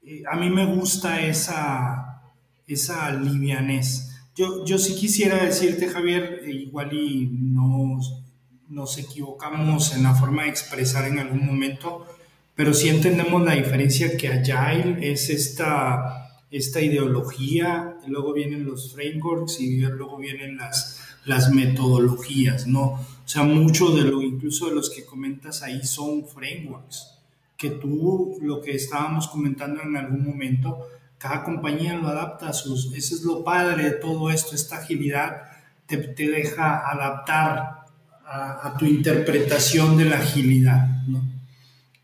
Eh, a mí me gusta esa, esa livianez. Yo, yo sí quisiera decirte, Javier, eh, igual y nos, nos equivocamos en la forma de expresar en algún momento, pero sí entendemos la diferencia que Agile es esta, esta ideología, luego vienen los frameworks y luego vienen las, las metodologías, ¿no? O sea, mucho de lo, incluso de los que comentas ahí son frameworks, que tú, lo que estábamos comentando en algún momento, cada compañía lo adapta a sus, ese es lo padre de todo esto, esta agilidad te, te deja adaptar a, a tu interpretación de la agilidad, ¿no?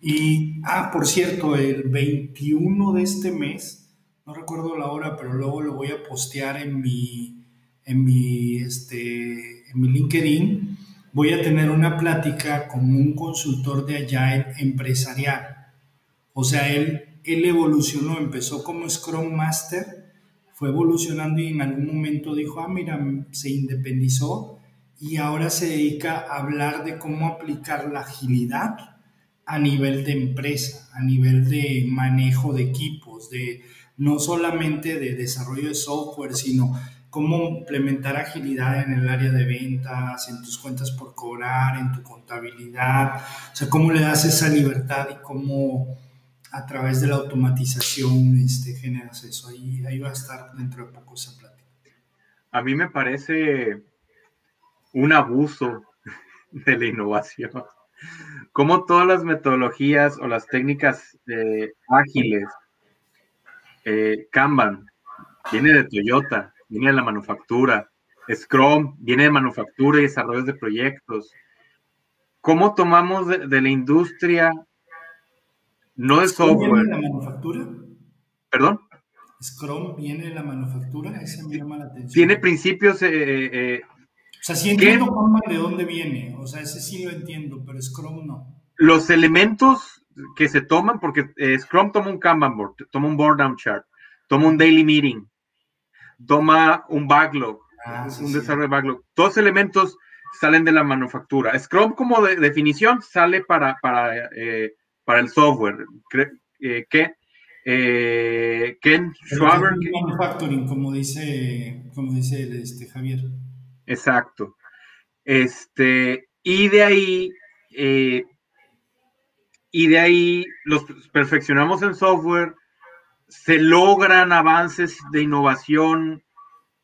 Y, ah, por cierto, el 21 de este mes, no recuerdo la hora, pero luego lo voy a postear en mi, en mi, este, en mi LinkedIn, voy a tener una plática con un consultor de Agile empresarial. O sea, él, él evolucionó, empezó como Scrum Master, fue evolucionando y en algún momento dijo, ah, mira, se independizó y ahora se dedica a hablar de cómo aplicar la agilidad a nivel de empresa, a nivel de manejo de equipos, de no solamente de desarrollo de software, sino cómo implementar agilidad en el área de ventas, en tus cuentas por cobrar, en tu contabilidad, o sea, cómo le das esa libertad y cómo a través de la automatización este, generas eso. Ahí, va a estar dentro de poco esa plática. A mí me parece un abuso (laughs) de la innovación como todas las metodologías o las técnicas eh, ágiles, eh, Kanban, viene de Toyota, viene de la manufactura, Scrum, viene de manufactura y desarrollo de proyectos. ¿Cómo tomamos de, la industria, no de software? ¿Viene de la manufactura? ¿Perdón? Scrum viene de la manufactura, esa me llama la atención. Tiene principios eh, o sea, sí entiendo de dónde viene, o sea, ese sí lo entiendo, pero Scrum no. Los elementos que se toman, porque eh, Scrum toma un Kanban board, toma un board down chart, toma un daily meeting, toma un backlog, ah, un desarrollo de backlog. Todos elementos salen de la manufactura. Scrum como definición sale para, para, eh, para el software. Eh, ¿Qué? Eh, Ken Schwaber. Manufacturing, como dice, como dice este, Javier. Exacto. Este, y de ahí, eh, y de ahí los perfeccionamos en software, se logran avances de innovación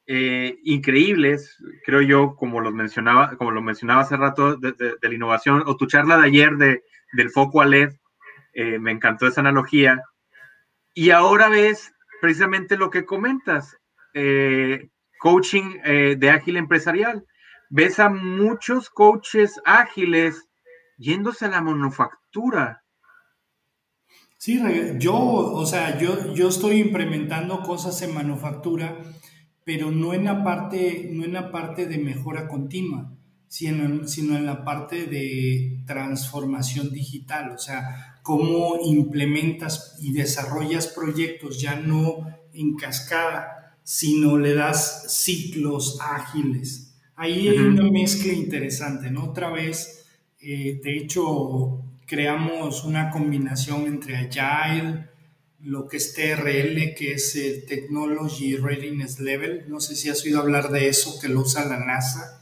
eh, increíbles, creo yo, como los mencionaba, como lo mencionaba hace rato de, la innovación, o tu charla de ayer de, del foco a LED, eh, me encantó esa analogía. Y ahora ves precisamente lo que comentas, coaching de ágil empresarial ves a muchos coaches ágiles yéndose a la manufactura. Sí, yo, o sea, yo, yo estoy implementando cosas en manufactura, pero no en la parte, no en la parte de mejora continua, sino, sino en la parte de transformación digital, o sea, cómo implementas y desarrollas proyectos ya no en cascada, sino le das ciclos ágiles. Ahí hay una mezcla interesante, ¿no? Otra vez, eh, de hecho, creamos una combinación entre Agile, lo que es TRL, que es el Technology Readiness Level. No sé si has oído hablar de eso, que lo usa la NASA,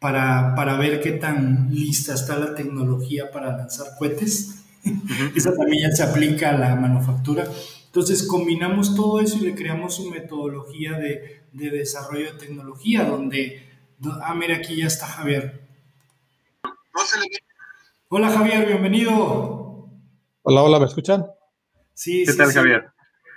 para, para ver qué tan lista está la tecnología para lanzar cohetes. (laughs) Esa también ya se aplica a la manufactura. Entonces combinamos todo eso y le creamos una metodología de, de desarrollo de tecnología donde Ah, mira, aquí ya está Javier. Hola Javier, bienvenido. Hola, hola, ¿me escuchan? Sí, ¿Qué tal, Javier?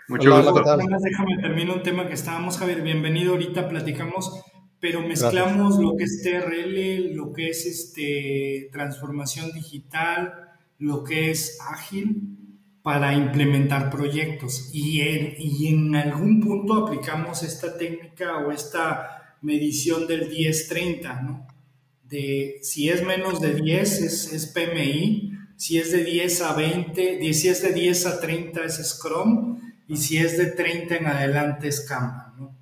Mucho gusto. déjame terminar un tema que estábamos, Javier. Bienvenido, ahorita platicamos, pero mezclamos lo que es TRL, lo que es este transformación digital, lo que es ágil para implementar proyectos. Y y en algún punto aplicamos esta técnica o esta medición del 10-30, ¿no? De si es menos de 10 es, es, PMI, si es de 10 a 20, si es de 10 a 30 es Scrum y si es de 30 en adelante es Kanban, ¿no?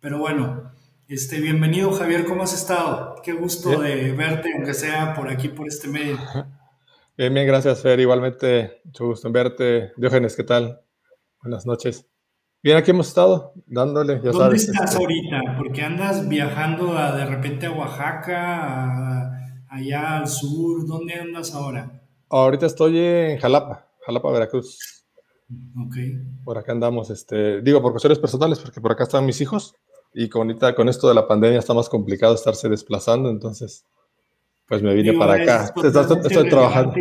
Pero bueno, este, bienvenido Javier, ¿cómo has estado? Qué gusto de verte, aunque sea por aquí, por este medio. Bien, bien, gracias Fer, igualmente, mucho gusto en verte. Diógenes, ¿qué tal? Buenas noches. Bien, aquí hemos estado dándole, ya ¿Dónde estás este, ahorita? Porque andas viajando de repente a Oaxaca, allá al sur. ¿Dónde andas ahora? Ahorita estoy en Jalapa, Jalapa, Veracruz. Ok. Por acá andamos, este, digo, por cuestiones personales, porque por acá están mis hijos y con, ahorita, con esto de la pandemia está más complicado estarse desplazando, entonces, pues me vine para acá. Estoy, trabajando.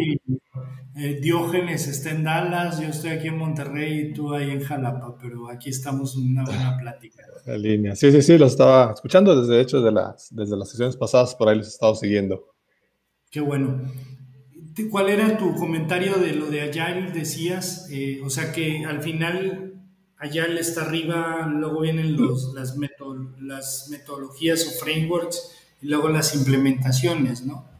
Eh, Diógenes está en Dallas, yo estoy aquí en Monterrey y tú ahí en Jalapa, pero aquí estamos en una buena plática. (laughs) La línea. Sí, sí, sí, lo estaba escuchando desde hecho de las, desde las sesiones pasadas, por ahí los he estado siguiendo. Qué bueno. ¿Cuál era tu comentario de lo de Agile? Decías, eh, o sea que al final Agile está arriba, luego vienen los, las, las metodologías o frameworks y luego las implementaciones, ¿no?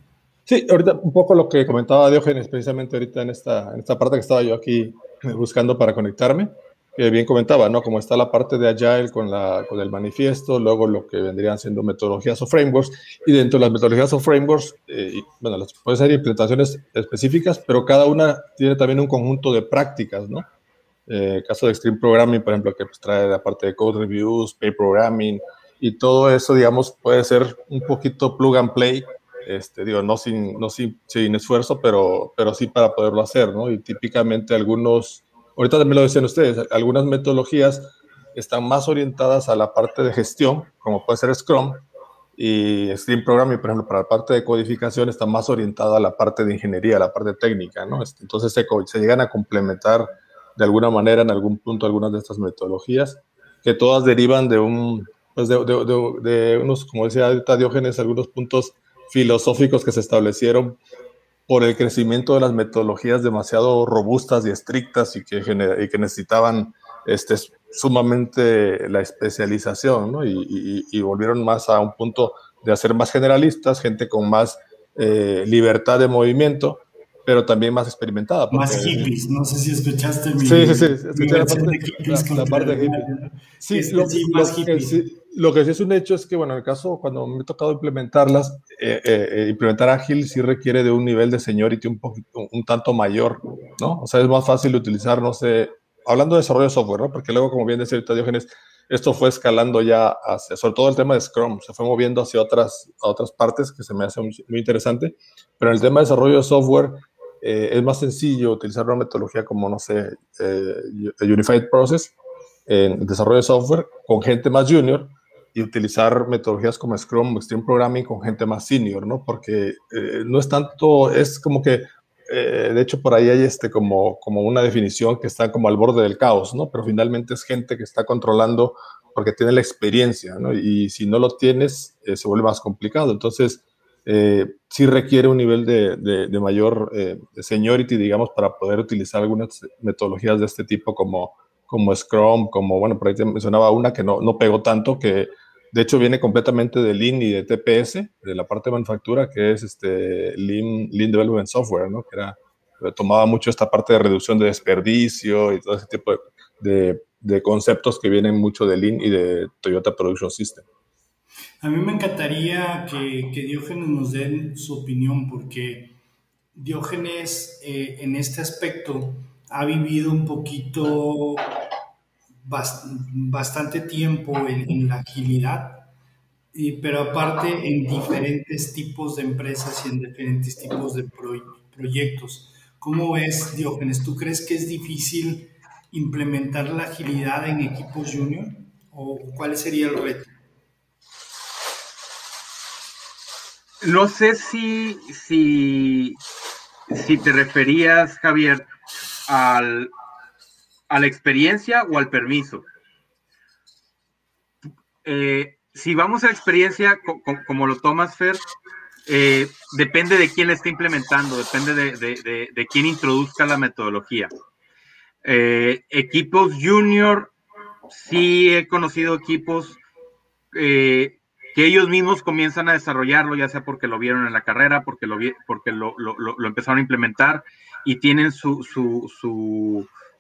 Sí, ahorita un poco lo que comentaba Diógenes precisamente ahorita en esta, en esta parte que estaba yo aquí buscando para conectarme, que bien comentaba, ¿no? Como está la parte de Agile con, la, con el manifiesto, luego lo que vendrían siendo metodologías o frameworks, y dentro de las metodologías o frameworks, eh, bueno, las, pueden ser implementaciones específicas, pero cada una tiene también un conjunto de prácticas, ¿no? Eh, caso de Extreme Programming, por ejemplo, que pues, trae la parte de code reviews, pay programming, y todo eso, digamos, puede ser un poquito plug and play este, digo, no sin, no sin, sin, esfuerzo, pero, pero sí para poderlo hacer, ¿no? Y típicamente algunos, ahorita también lo decían ustedes, algunas metodologías están más orientadas a la parte de gestión, como puede ser Scrum, y Stream Programming, por ejemplo, para la parte de codificación está más orientada a la parte de ingeniería, a la parte técnica, ¿no? Este, entonces se, se llegan a complementar de alguna manera en algún punto algunas de estas metodologías, que todas derivan de un, pues de, de, de unos, como decía Diógenes, algunos puntos filosóficos que se establecieron por el crecimiento de las metodologías demasiado robustas y estrictas y que, y que necesitaban este, sumamente la especialización, y, volvieron más a un punto de hacer más generalistas, gente con más eh, libertad de movimiento, pero también más experimentada. más hippies, no sé si escuchaste mi. Sí, sí, sí, escuché la parte, de, hippie. Sí, lo, Que, sí, lo que sí es un hecho es que, bueno, en el caso, cuando me he tocado implementarlas, eh, eh, eh, implementar ágil sí requiere de un nivel de seniority un, poquito, un tanto mayor, ¿no? O sea, es más fácil utilizar, no sé, hablando de desarrollo de software, ¿no? Porque luego, como bien decía ahorita Diógenes, esto fue escalando ya hacia, sobre todo el tema de Scrum, se fue moviendo hacia otras, a otras partes que se me hace muy, interesante, pero en el tema de desarrollo de software eh, es más sencillo utilizar una metodología como, no sé, eh, Unified Process en desarrollo de software con gente más junior y utilizar metodologías como Scrum Extreme Programming con gente más senior, ¿no? Porque eh, no es tanto, es como que eh, de hecho, por ahí hay este como, como una definición que está como al borde del caos, ¿no? Pero finalmente es gente que está controlando porque tiene la experiencia, ¿no? Y si no lo tienes, eh, se vuelve más complicado. Entonces, eh, sí requiere un nivel de, de, mayor seniority, digamos, para poder utilizar algunas metodologías de este tipo como, como Scrum, como, bueno, por ahí te mencionaba una que no, no pegó tanto, que de hecho, viene completamente de Lean y de TPS, de la parte de manufactura, que es este Lean, Lean Development Software, ¿no? Que era, tomaba mucho esta parte de reducción de desperdicio y todo ese tipo de, de, conceptos que vienen mucho de Lean y de Toyota Production System. A mí me encantaría que, que Diógenes nos dé su opinión, porque Diógenes eh, en este aspecto ha vivido un poquito bastante tiempo en, la agilidad, y, pero aparte en diferentes tipos de empresas y en diferentes tipos de proyectos. ¿Cómo ves, Diógenes? ¿Tú crees que es difícil implementar la agilidad en equipos junior? ¿O cuál sería el reto? No sé si, si, te referías, Javier, al, a la experiencia o al permiso. Eh, si vamos a la experiencia, como lo tomas, Fer, eh, depende de quién la esté implementando, depende de, quién introduzca la metodología. Eh, equipos junior, sí he conocido equipos que ellos mismos comienzan a desarrollarlo, ya sea porque lo vieron en la carrera, porque lo, porque lo, empezaron a implementar y tienen su, su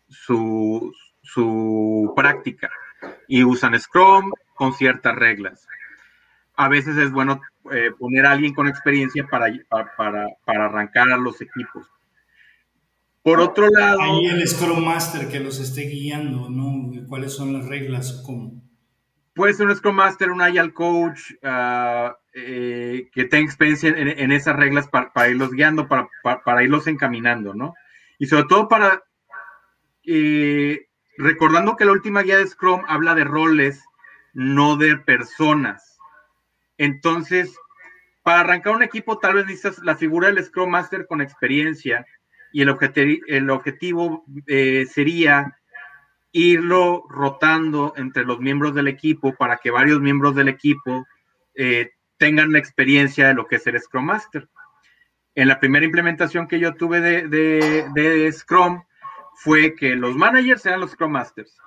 su, su práctica y usan Scrum con ciertas reglas. A veces es bueno eh, poner a alguien con experiencia para, para, para, arrancar a los equipos. Por otro lado... Hay el Scrum Master que los esté guiando, ¿no? ¿Cuáles son las reglas? ¿Cómo? Puede ser un Scrum Master, un Agile Coach, ah, eh, que tenga experiencia en, esas reglas para, irlos guiando, para, para, irlos encaminando, ¿no? Y sobre todo para eh, recordando que la última guía de Scrum habla de roles, no de personas. Entonces, para arrancar un equipo, tal vez necesitas la figura del Scrum Master con experiencia y el, el objetivo eh, sería irlo rotando entre los miembros del equipo para que varios miembros del equipo eh, tengan la experiencia de lo que es el Scrum Master. En la primera implementación que yo tuve de, de Scrum, fue que los managers eran los Scrum Masters,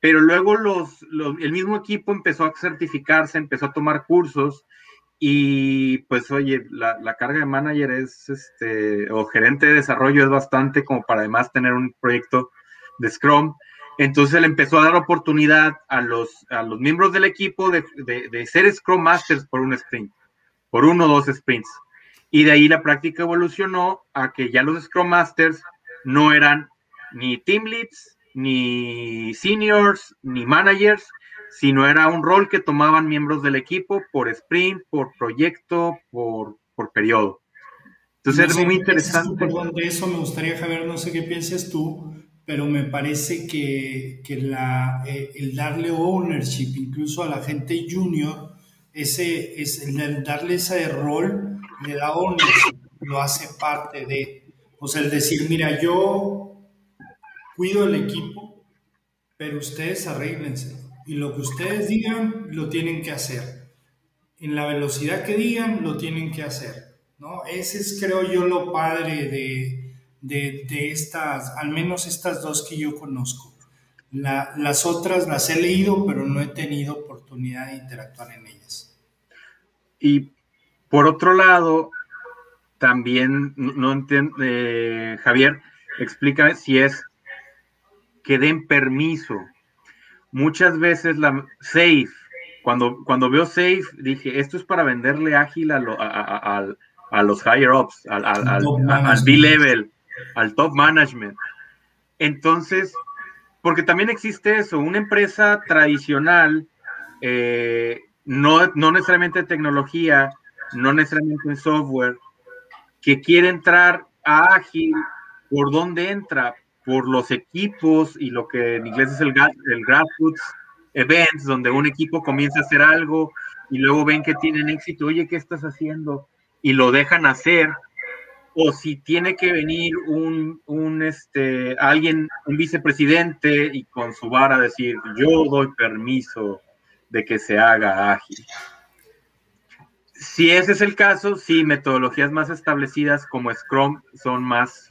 pero luego los, el mismo equipo empezó a certificarse, empezó a tomar cursos y pues oye, la, carga de manager es, este, o gerente de desarrollo es bastante como para además tener un proyecto de Scrum. Entonces le empezó a dar oportunidad a los, a los miembros del equipo de, de ser Scrum Masters por un sprint, por uno o dos sprints. Y de ahí la práctica evolucionó a que ya los Scrum Masters no eran ni team leads, ni seniors, ni managers, sino era un rol que tomaban miembros del equipo por sprint, por proyecto, por, por periodo. Entonces es muy interesante. perdón, de eso me gustaría, Javier, no sé qué pienses tú, pero me parece que, que la, eh, el darle ownership incluso a la gente junior, ese, es el darle ese rol, le da ownership, lo hace parte de, o sea, el decir, mira, yo cuido el equipo, pero ustedes arréglense. Y lo que ustedes digan, lo tienen que hacer. En la velocidad que digan, lo tienen que hacer. ¿no? Ese es, creo yo, lo padre de, de, estas, al menos estas dos que yo conozco. las otras las he leído, pero no he tenido oportunidad de interactuar en ellas. Y por otro lado, también no entiendo, eh, Javier, explica si es que den permiso. Muchas veces la Safe, cuando, cuando veo Safe, dije, esto es para venderle ágil a, a, los higher ups, al, al, B-level, al top management. Entonces, porque también existe eso, una empresa tradicional, eh, no, no necesariamente tecnología, no necesariamente en software, que quiere entrar a ágil, ¿por dónde entra? Por los equipos y lo que en inglés es el, el grassroots events, donde un equipo comienza a hacer algo y luego ven que tienen éxito, oye, ¿qué estás haciendo? Y lo dejan hacer. O si tiene que venir un, un este, alguien, un vicepresidente y con su vara decir, yo doy permiso de que se haga ágil. Si ese es el caso, sí, metodologías más establecidas como Scrum son más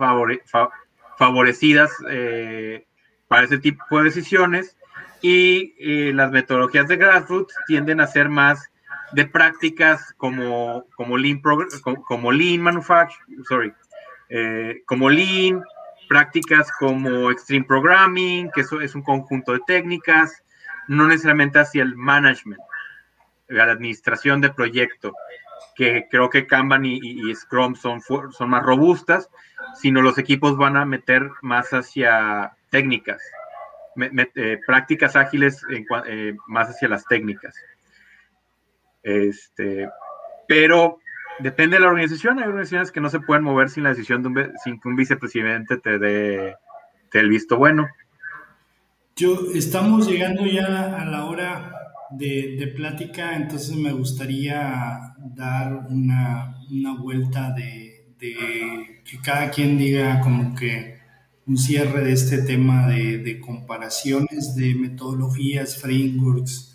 favorecidas eh, para ese tipo de decisiones y eh, las metodologías de grassroots tienden a ser más de prácticas como, como, lean, como, lean manufacturing, sorry, eh, como lean, prácticas como extreme programming, que eso es un conjunto de técnicas, no necesariamente hacia el management la administración de proyecto, que creo que Kanban y, Scrum son, son más robustas, sino los equipos van a meter más hacia técnicas, eh, prácticas ágiles eh, más hacia las técnicas. Este, pero depende de la organización. Hay organizaciones que no se pueden mover sin la decisión de un, sin que un vicepresidente te dé el visto bueno. Yo, estamos llegando ya a la hora de, plática, entonces me gustaría dar una, vuelta de, que cada quien diga como que un cierre de este tema de, comparaciones de metodologías, frameworks.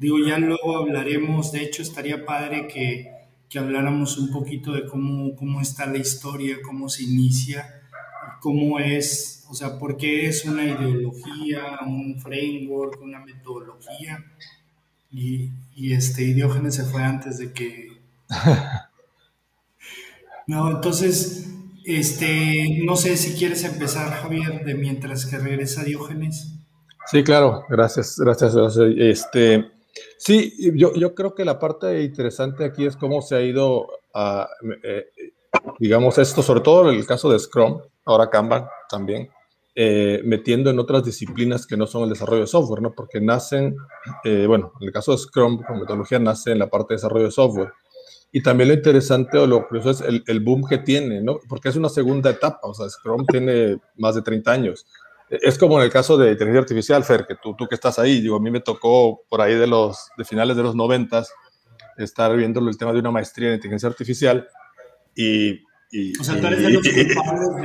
Digo, ya luego hablaremos, de hecho estaría padre que, que habláramos un poquito de cómo, cómo está la historia, cómo se inicia, cómo es, o sea, por qué es una ideología, un framework, una metodología y, y este Diógenes se fue antes de que. (laughs) no, entonces, este, no sé si quieres empezar, Javier, de mientras que regresa Diógenes. Sí, claro, gracias, gracias. Este, sí, yo, yo creo que la parte interesante aquí es cómo se ha ido, a, eh, digamos, esto, sobre todo en el caso de Scrum, ahora Kanban también, eh, metiendo en otras disciplinas que no son el desarrollo de software, ¿no? Porque nacen, eh, bueno, en el caso de Scrum, como metodología, nace en la parte de desarrollo de software. Y también lo interesante o lo curioso es el, el, boom que tiene, ¿no? Porque es una segunda etapa, o sea, Scrum tiene más de 30 años. Es como en el caso de inteligencia artificial, Fer, que tú, tú que estás ahí, digo, a mí me tocó por ahí de los de finales de los 90 estar viendo el tema de una maestría en inteligencia artificial y o sea, tú eres de los culpables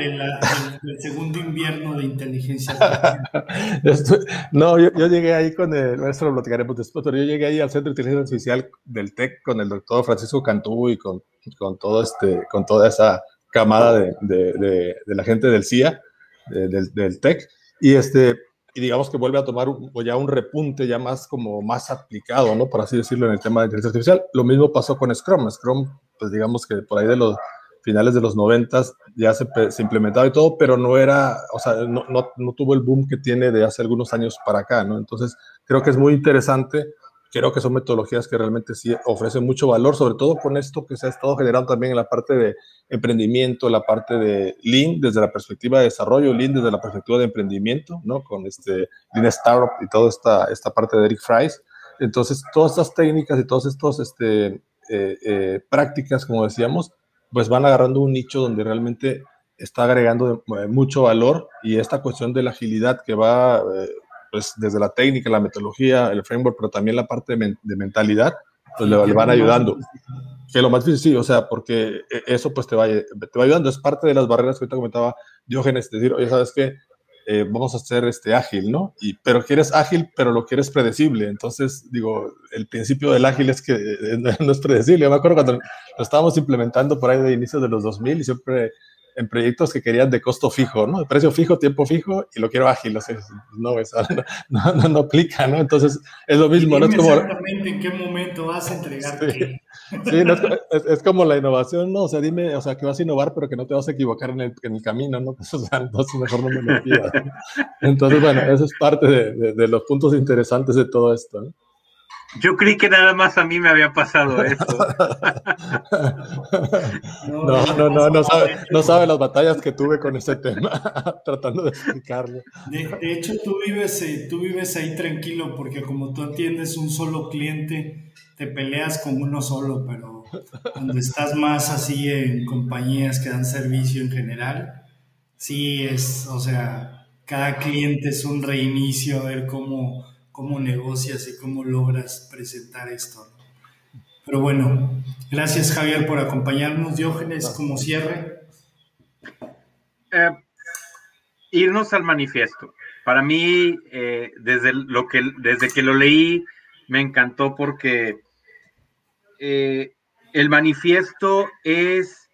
del, segundo invierno de inteligencia (laughs) no, yo, llegué ahí con el, eso lo platicaremos después, pero yo llegué ahí al Centro de Inteligencia Artificial del TEC con el doctor Francisco Cantú y con, con, todo este, con toda esa camada de, de, de, la gente del CIA, del, del TEC, y este, y digamos que vuelve a tomar ya un repunte ya más como más aplicado, ¿no? Por así decirlo, en el tema de inteligencia artificial. Lo mismo pasó con Scrum. Scrum, pues digamos que por ahí de los finales de los noventas ya se, se, implementaba y todo, pero no era, o sea, no, no, no, tuvo el boom que tiene de hace algunos años para acá, ¿no? Entonces, creo que es muy interesante, creo que son metodologías que realmente sí ofrecen mucho valor, sobre todo con esto que se ha estado generando también en la parte de emprendimiento, la parte de Lean desde la perspectiva de desarrollo, Lean desde la perspectiva de emprendimiento, ¿no? Con este Lean Startup y toda esta, esta parte de Eric Fries. Entonces, todas estas técnicas y todas estas este, eh, eh, prácticas, como decíamos, pues van agarrando un nicho donde realmente está agregando eh, mucho valor y esta cuestión de la agilidad que va eh, pues desde la técnica, la metodología, el framework, pero también la parte de, mentalidad, pues le, van ayudando. Que lo más difícil, sí, o sea, porque eh, eso pues te va, te va ayudando, es parte de las barreras que ahorita comentaba Diógenes, decir, oye, ¿sabes qué? vamos a hacer este ágil, ¿no? Y, pero quieres ágil, pero lo quieres predecible. Entonces, digo, el principio del ágil es que (laughs) no es predecible. Yo me acuerdo cuando lo estábamos implementando por ahí de inicios de los 2000 y siempre en proyectos que querían de costo fijo, ¿no? De precio fijo, tiempo fijo y lo quiero ágil. O sea, no, (laughs) no, no, no, aplica, ¿no? Entonces es lo mismo, ¿no? Es como, exactamente en qué momento vas a entregar sí, qué. (laughs) Sí, es, como la innovación, ¿no? O sea, dime, o sea, que vas a innovar, pero que no te vas a equivocar en el, en el camino, ¿no? Pues, (laughs) o sea, entonces mejor no me lo pidas. Entonces, bueno, eso es parte de, de los puntos interesantes de todo esto, ¿no? Yo creí que nada más a mí me había pasado (laughs) eso. no, no, no, no, sabe, no sabe las batallas que tuve con ese tema, (laughs) tratando de explicarlo. De, hecho, tú vives, eh, tú vives ahí tranquilo, porque como tú atiendes un solo cliente, te peleas con uno solo, pero cuando estás más así en compañías que dan servicio en general, sí es, o sea, cada cliente es un reinicio, a ver cómo cómo negocias y cómo logras presentar esto. Pero bueno, gracias Javier por acompañarnos. Diógenes, como cierre. Eh, irnos al manifiesto. Para mí, eh, desde, lo que, desde que lo leí, me encantó porque eh, el manifiesto es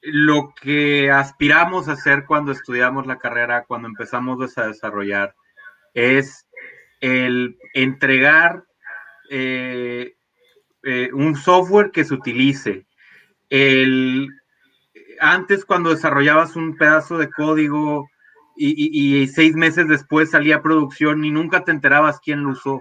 lo que aspiramos a hacer cuando estudiamos la carrera, cuando empezamos a desarrollar es el entregar eh, eh, un software que se utilice. El, antes cuando desarrollabas un pedazo de código y, seis meses después salía a producción y nunca te enterabas quién lo usó.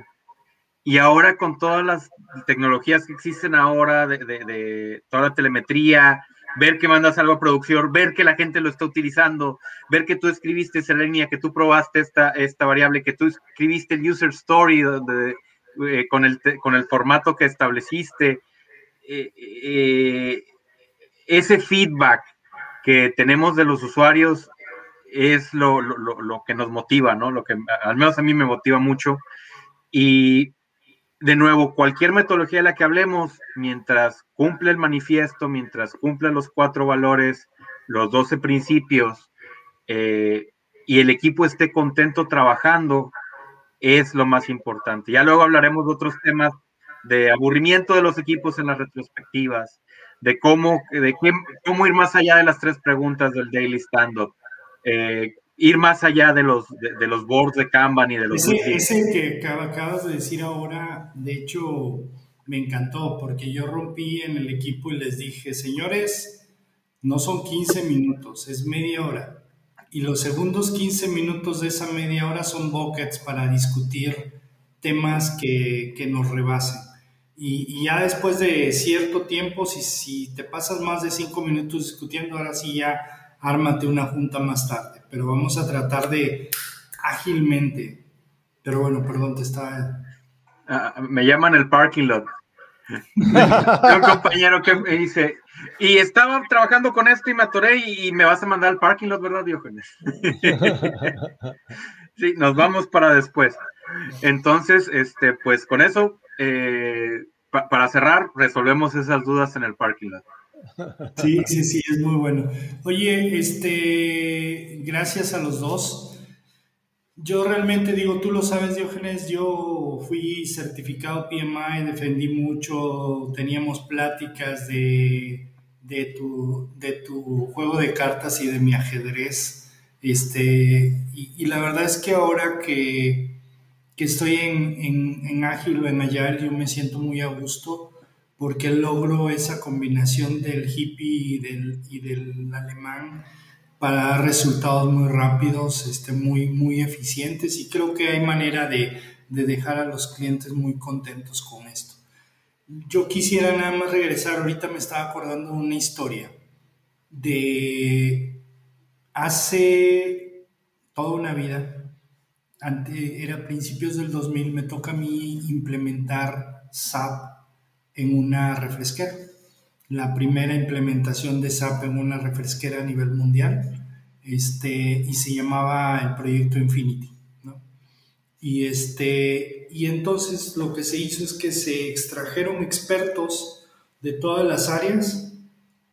Y ahora con todas las tecnologías que existen ahora, de toda la telemetría, ver que mandas algo a producción, ver que la gente lo está utilizando, ver que tú escribiste esa línea, que tú probaste esta, esta variable, que tú escribiste el user story eh, con, el, con el formato que estableciste. Eh, eh, ese feedback que tenemos de los usuarios es lo, lo, lo, que nos motiva, ¿no? Lo que al menos a mí me motiva mucho. Y de nuevo, cualquier metodología de la que hablemos, mientras cumple el manifiesto, mientras cumple los cuatro valores, los doce principios, eh, y el equipo esté contento trabajando, es lo más importante. Ya luego hablaremos de otros temas de aburrimiento de los equipos en las retrospectivas, de cómo, de cómo ir más allá de las tres preguntas del daily stand-up, eh, ir más allá de los, de, los boards de Kanban y de los... Ese, ese que acabas de decir ahora, de hecho, me encantó porque yo rompí en el equipo y les dije, señores, no son 15 minutos, es media hora. Y los segundos 15 minutos de esa media hora son buckets para discutir temas que, que nos rebasen. Y, y, ya después de cierto tiempo, si, si te pasas más de 5 minutos discutiendo, ahora sí ya ármate una junta más tarde pero vamos a tratar de ágilmente. Pero bueno, perdón, te estaba... Ah, me llaman el parking lot. un compañero que me dice, y estaba trabajando con esto y me atoré y, me vas a mandar al parking lot, ¿verdad, Diógenes? (laughs) sí, nos vamos para después. Entonces, este, pues con eso, eh, para cerrar, resolvemos esas dudas en el parking lot. Sí, sí, sí, es muy bueno. Oye, este, gracias a los dos. Yo realmente digo, tú lo sabes, Diógenes, yo fui certificado PMI, defendí mucho, teníamos pláticas de, de, tu, de tu juego de cartas y de mi ajedrez. Este, y, la verdad es que ahora que, que estoy en, en, en Ágil o en Agile, yo me siento muy a gusto porque logro esa combinación del hippie y del, alemán para dar resultados muy rápidos, este, muy, muy eficientes y creo que hay manera de, dejar a los clientes muy contentos con esto. Yo quisiera nada más regresar, ahorita me estaba acordando de una historia de hace toda una vida, era principios del 2000, me toca a mí implementar SAP en una refresquera. La primera implementación de SAP en una refresquera a nivel mundial este, y se llamaba el proyecto Infinity. Y, este, y entonces lo que se hizo es que se extrajeron expertos de todas las áreas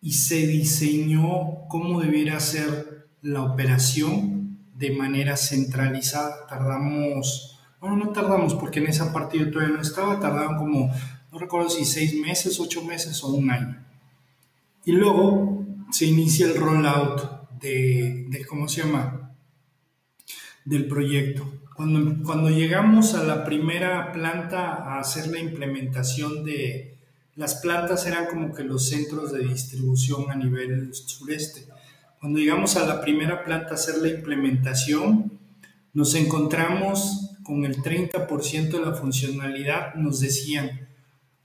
y se diseñó cómo debiera ser la operación de manera centralizada. Tardamos, bueno, no tardamos porque en esa parte yo todavía no estaba, tardaron como recuerdo si seis meses, ocho meses o un año. Y luego se inicia el rollout de, de ¿cómo se llama? Del proyecto. Cuando, cuando llegamos a la primera planta a hacer la implementación de, las plantas eran como que los centros de distribución a nivel sureste. Cuando llegamos a la primera planta a hacer la implementación, nos encontramos con el 30% de la funcionalidad, nos decían,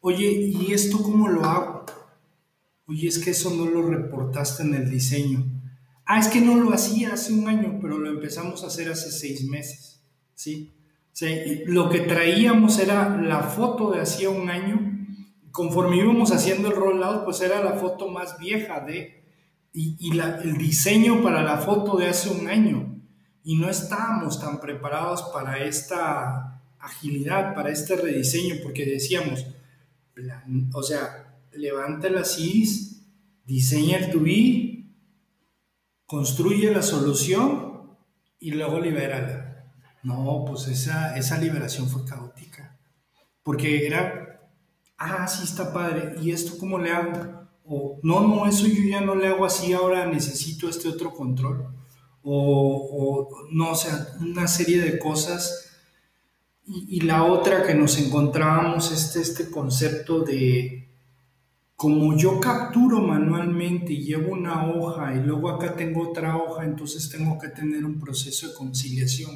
oye, ¿y esto cómo lo hago? Oye, es que eso no lo reportaste en el diseño. Ah, es que no lo hacía hace un año, pero lo empezamos a hacer hace seis meses. ¿sí? lo que traíamos era la foto de hacía un año. Conforme íbamos haciendo el rollout, pues era la foto más vieja de, y, el diseño para la foto de hace un año. Y no estábamos tan preparados para esta agilidad, para este rediseño, porque decíamos, o sea, levanta las CIS, diseña el tubi, construye la solución y luego libérala. No, pues esa, esa liberación fue caótica. Porque era, ah, sí está padre, ¿y esto cómo le hago? O, no, no, eso yo ya no le hago así, ahora necesito este otro control. O, no, o sea, una serie de cosas. Y, y, la otra que nos encontrábamos, este, este concepto de, como yo capturo manualmente y llevo una hoja y luego acá tengo otra hoja, entonces tengo que tener un proceso de conciliación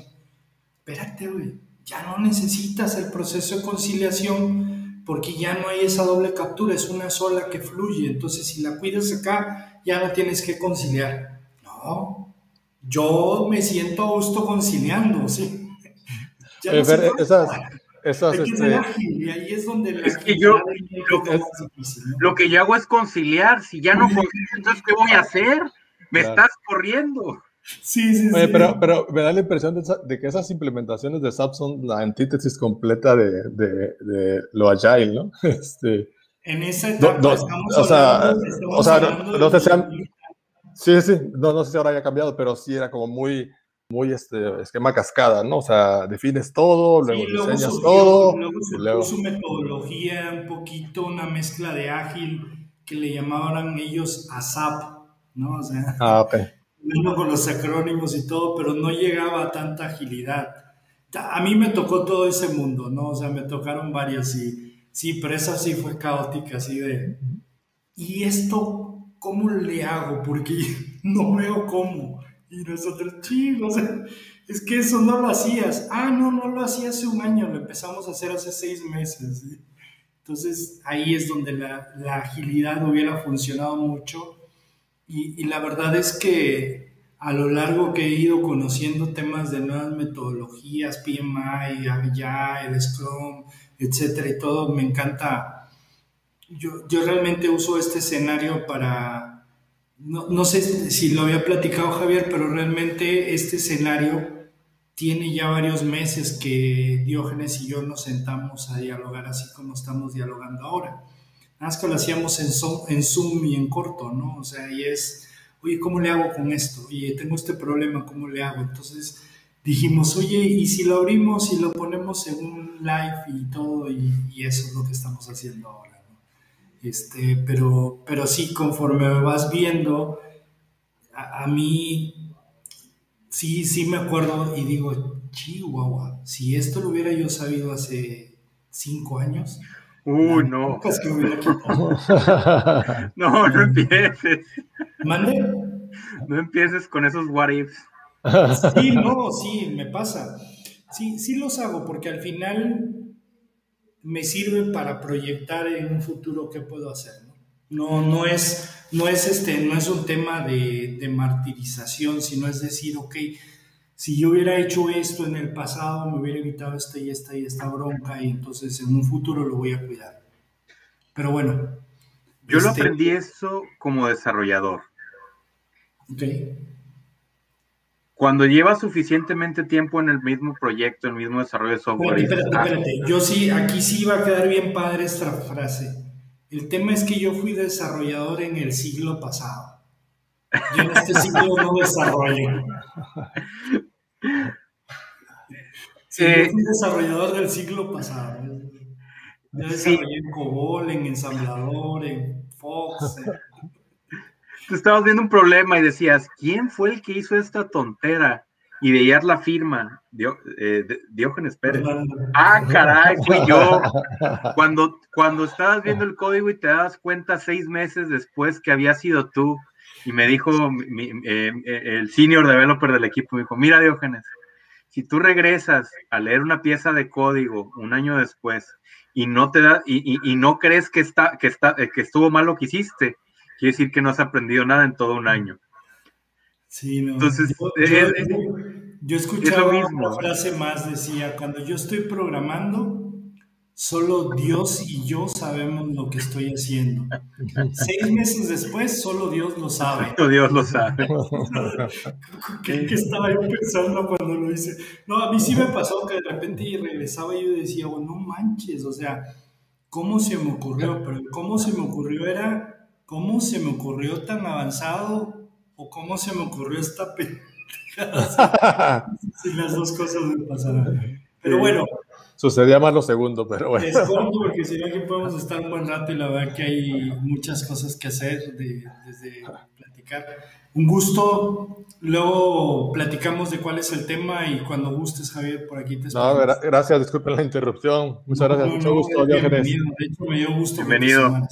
espérate, güey, ya no necesitas el proceso de conciliación porque ya no hay esa doble captura, es una sola que fluye. Entonces, si la cuidas acá, ya no tienes que conciliar. No, yo me siento a gusto conciliando, ¿sí? Ya no ver, esas, esas, este... y ahí es donde la es que yo lo que, lo que, yo hago es conciliar. Si ya no concilio, entonces ¿qué voy a hacer? Me estás corriendo. Sí, sí, Oye, Pero, pero me da la impresión de, que esas implementaciones de SAP son la antítesis completa de, de, lo agile, ¿no? (laughs) Este, en esa etapa no, estamos o sea, o sea no, no, sé si han, Sí, sí, no, no sé si ahora haya cambiado, pero sí era como muy, muy este esquema cascada, ¿no? O sea, defines todo, luego, diseñas todo. Luego se luego... puso metodología, un poquito, una mezcla de ágil que le llamaban ellos ASAP, ¿no? O sea, ah, ok con los acrónimos y todo, pero no llegaba a tanta agilidad. A mí me tocó todo ese mundo, ¿no? O sea, me tocaron varios y sí, pero esa sí fue caótica, así de... ¿Y esto cómo le hago? Porque (laughs) no veo cómo. Y nosotros, chicos, es que eso no lo hacías. Ah, no, no lo hacía hace un año, lo empezamos a hacer hace seis meses. Entonces ahí es donde la, la agilidad hubiera funcionado mucho y, la verdad es que a lo largo que he ido conociendo temas de nuevas metodologías, PMI, Agile, Scrum, etcétera y todo, me encanta. Yo, yo realmente uso este escenario para, no, no, sé si lo había platicado Javier, pero realmente este escenario tiene ya varios meses que Diógenes y yo nos sentamos a dialogar así como estamos dialogando ahora. Nada más que lo hacíamos en Zoom, en Zoom y en corto, ¿no? O sea, y es, oye, ¿cómo le hago con esto? Oye, tengo este problema, ¿cómo le hago? Entonces dijimos, oye, ¿y si lo abrimos y lo ponemos en un live y todo? Y, eso es lo que estamos haciendo ahora. Este, pero, pero sí, conforme vas viendo, a, a mí sí, sí me acuerdo y digo, chihuahua, si esto lo hubiera yo sabido hace cinco años, Uy, no. (laughs) no, no empieces. ¿Mande? No empieces con esos what ifs. Sí, no, sí, me pasa. Sí, sí los hago porque al final me sirven para proyectar en un futuro qué puedo hacer. No, no, es, no, es, este, no es un tema de, de martirización, sino es decir, ok, si yo hubiera hecho esto en el pasado, me hubiera evitado esta y esta y esta bronca y entonces en un futuro lo voy a cuidar. Pero bueno. Yo lo este, aprendí eso como desarrollador. Ok. Cuando llevas suficientemente tiempo en el mismo proyecto, en el mismo desarrollo de software. Espérate, espérate, espérate. Yo sí, aquí sí va a quedar bien padre esta frase. El tema es que yo fui desarrollador en el siglo pasado. Yo en este siglo no desarrollo. Sí, yo fui desarrollador del siglo pasado. Yo desarrollé en COBOL, en ensamblador, en Fox. Estabas viendo un problema y decías, ¿quién fue el que hizo esta tontera? Y veías la firma, eh, Diógenes Pérez. Ah, caray, fui yo. Cuando, cuando estabas viendo el código y te das cuenta seis meses después que había sido tú, y me dijo eh, el senior developer del equipo, me dijo, mira Diógenes, si tú regresas a leer una pieza de código un año después y no te da, y, no crees que está, que está, que estuvo mal lo que hiciste, quiere decir que no has aprendido nada en todo un año. Sí, no. Entonces, yo, yo, escuchaba una frase más, decía, cuando yo estoy programando, solo Dios y yo sabemos lo que estoy haciendo. Seis (laughs) meses después, solo Dios lo sabe. Solo Dios lo sabe. (laughs) ¿Qué, estaba yo pensando cuando lo hice? No, a mí sí me pasó que de repente regresaba y yo decía, oh, no manches, o sea, ¿cómo se me ocurrió? (laughs) Pero cómo se me ocurrió era, ¿cómo se me ocurrió tan avanzado? o cómo se me ocurrió esta (laughs) película. si las dos cosas me pasaron. Pero bueno. Sucedía más lo segundo, pero bueno. Es corto porque si no aquí podemos estar un buen rato y la verdad que hay muchas cosas que hacer de, desde platicar. Un gusto. Luego platicamos de cuál es el tema y cuando gustes, Javier, por aquí te No, gracias, disculpen la interrupción. Muchas gracias, mucho gusto. Bienvenido. De hecho, me dio gusto. Bienvenido.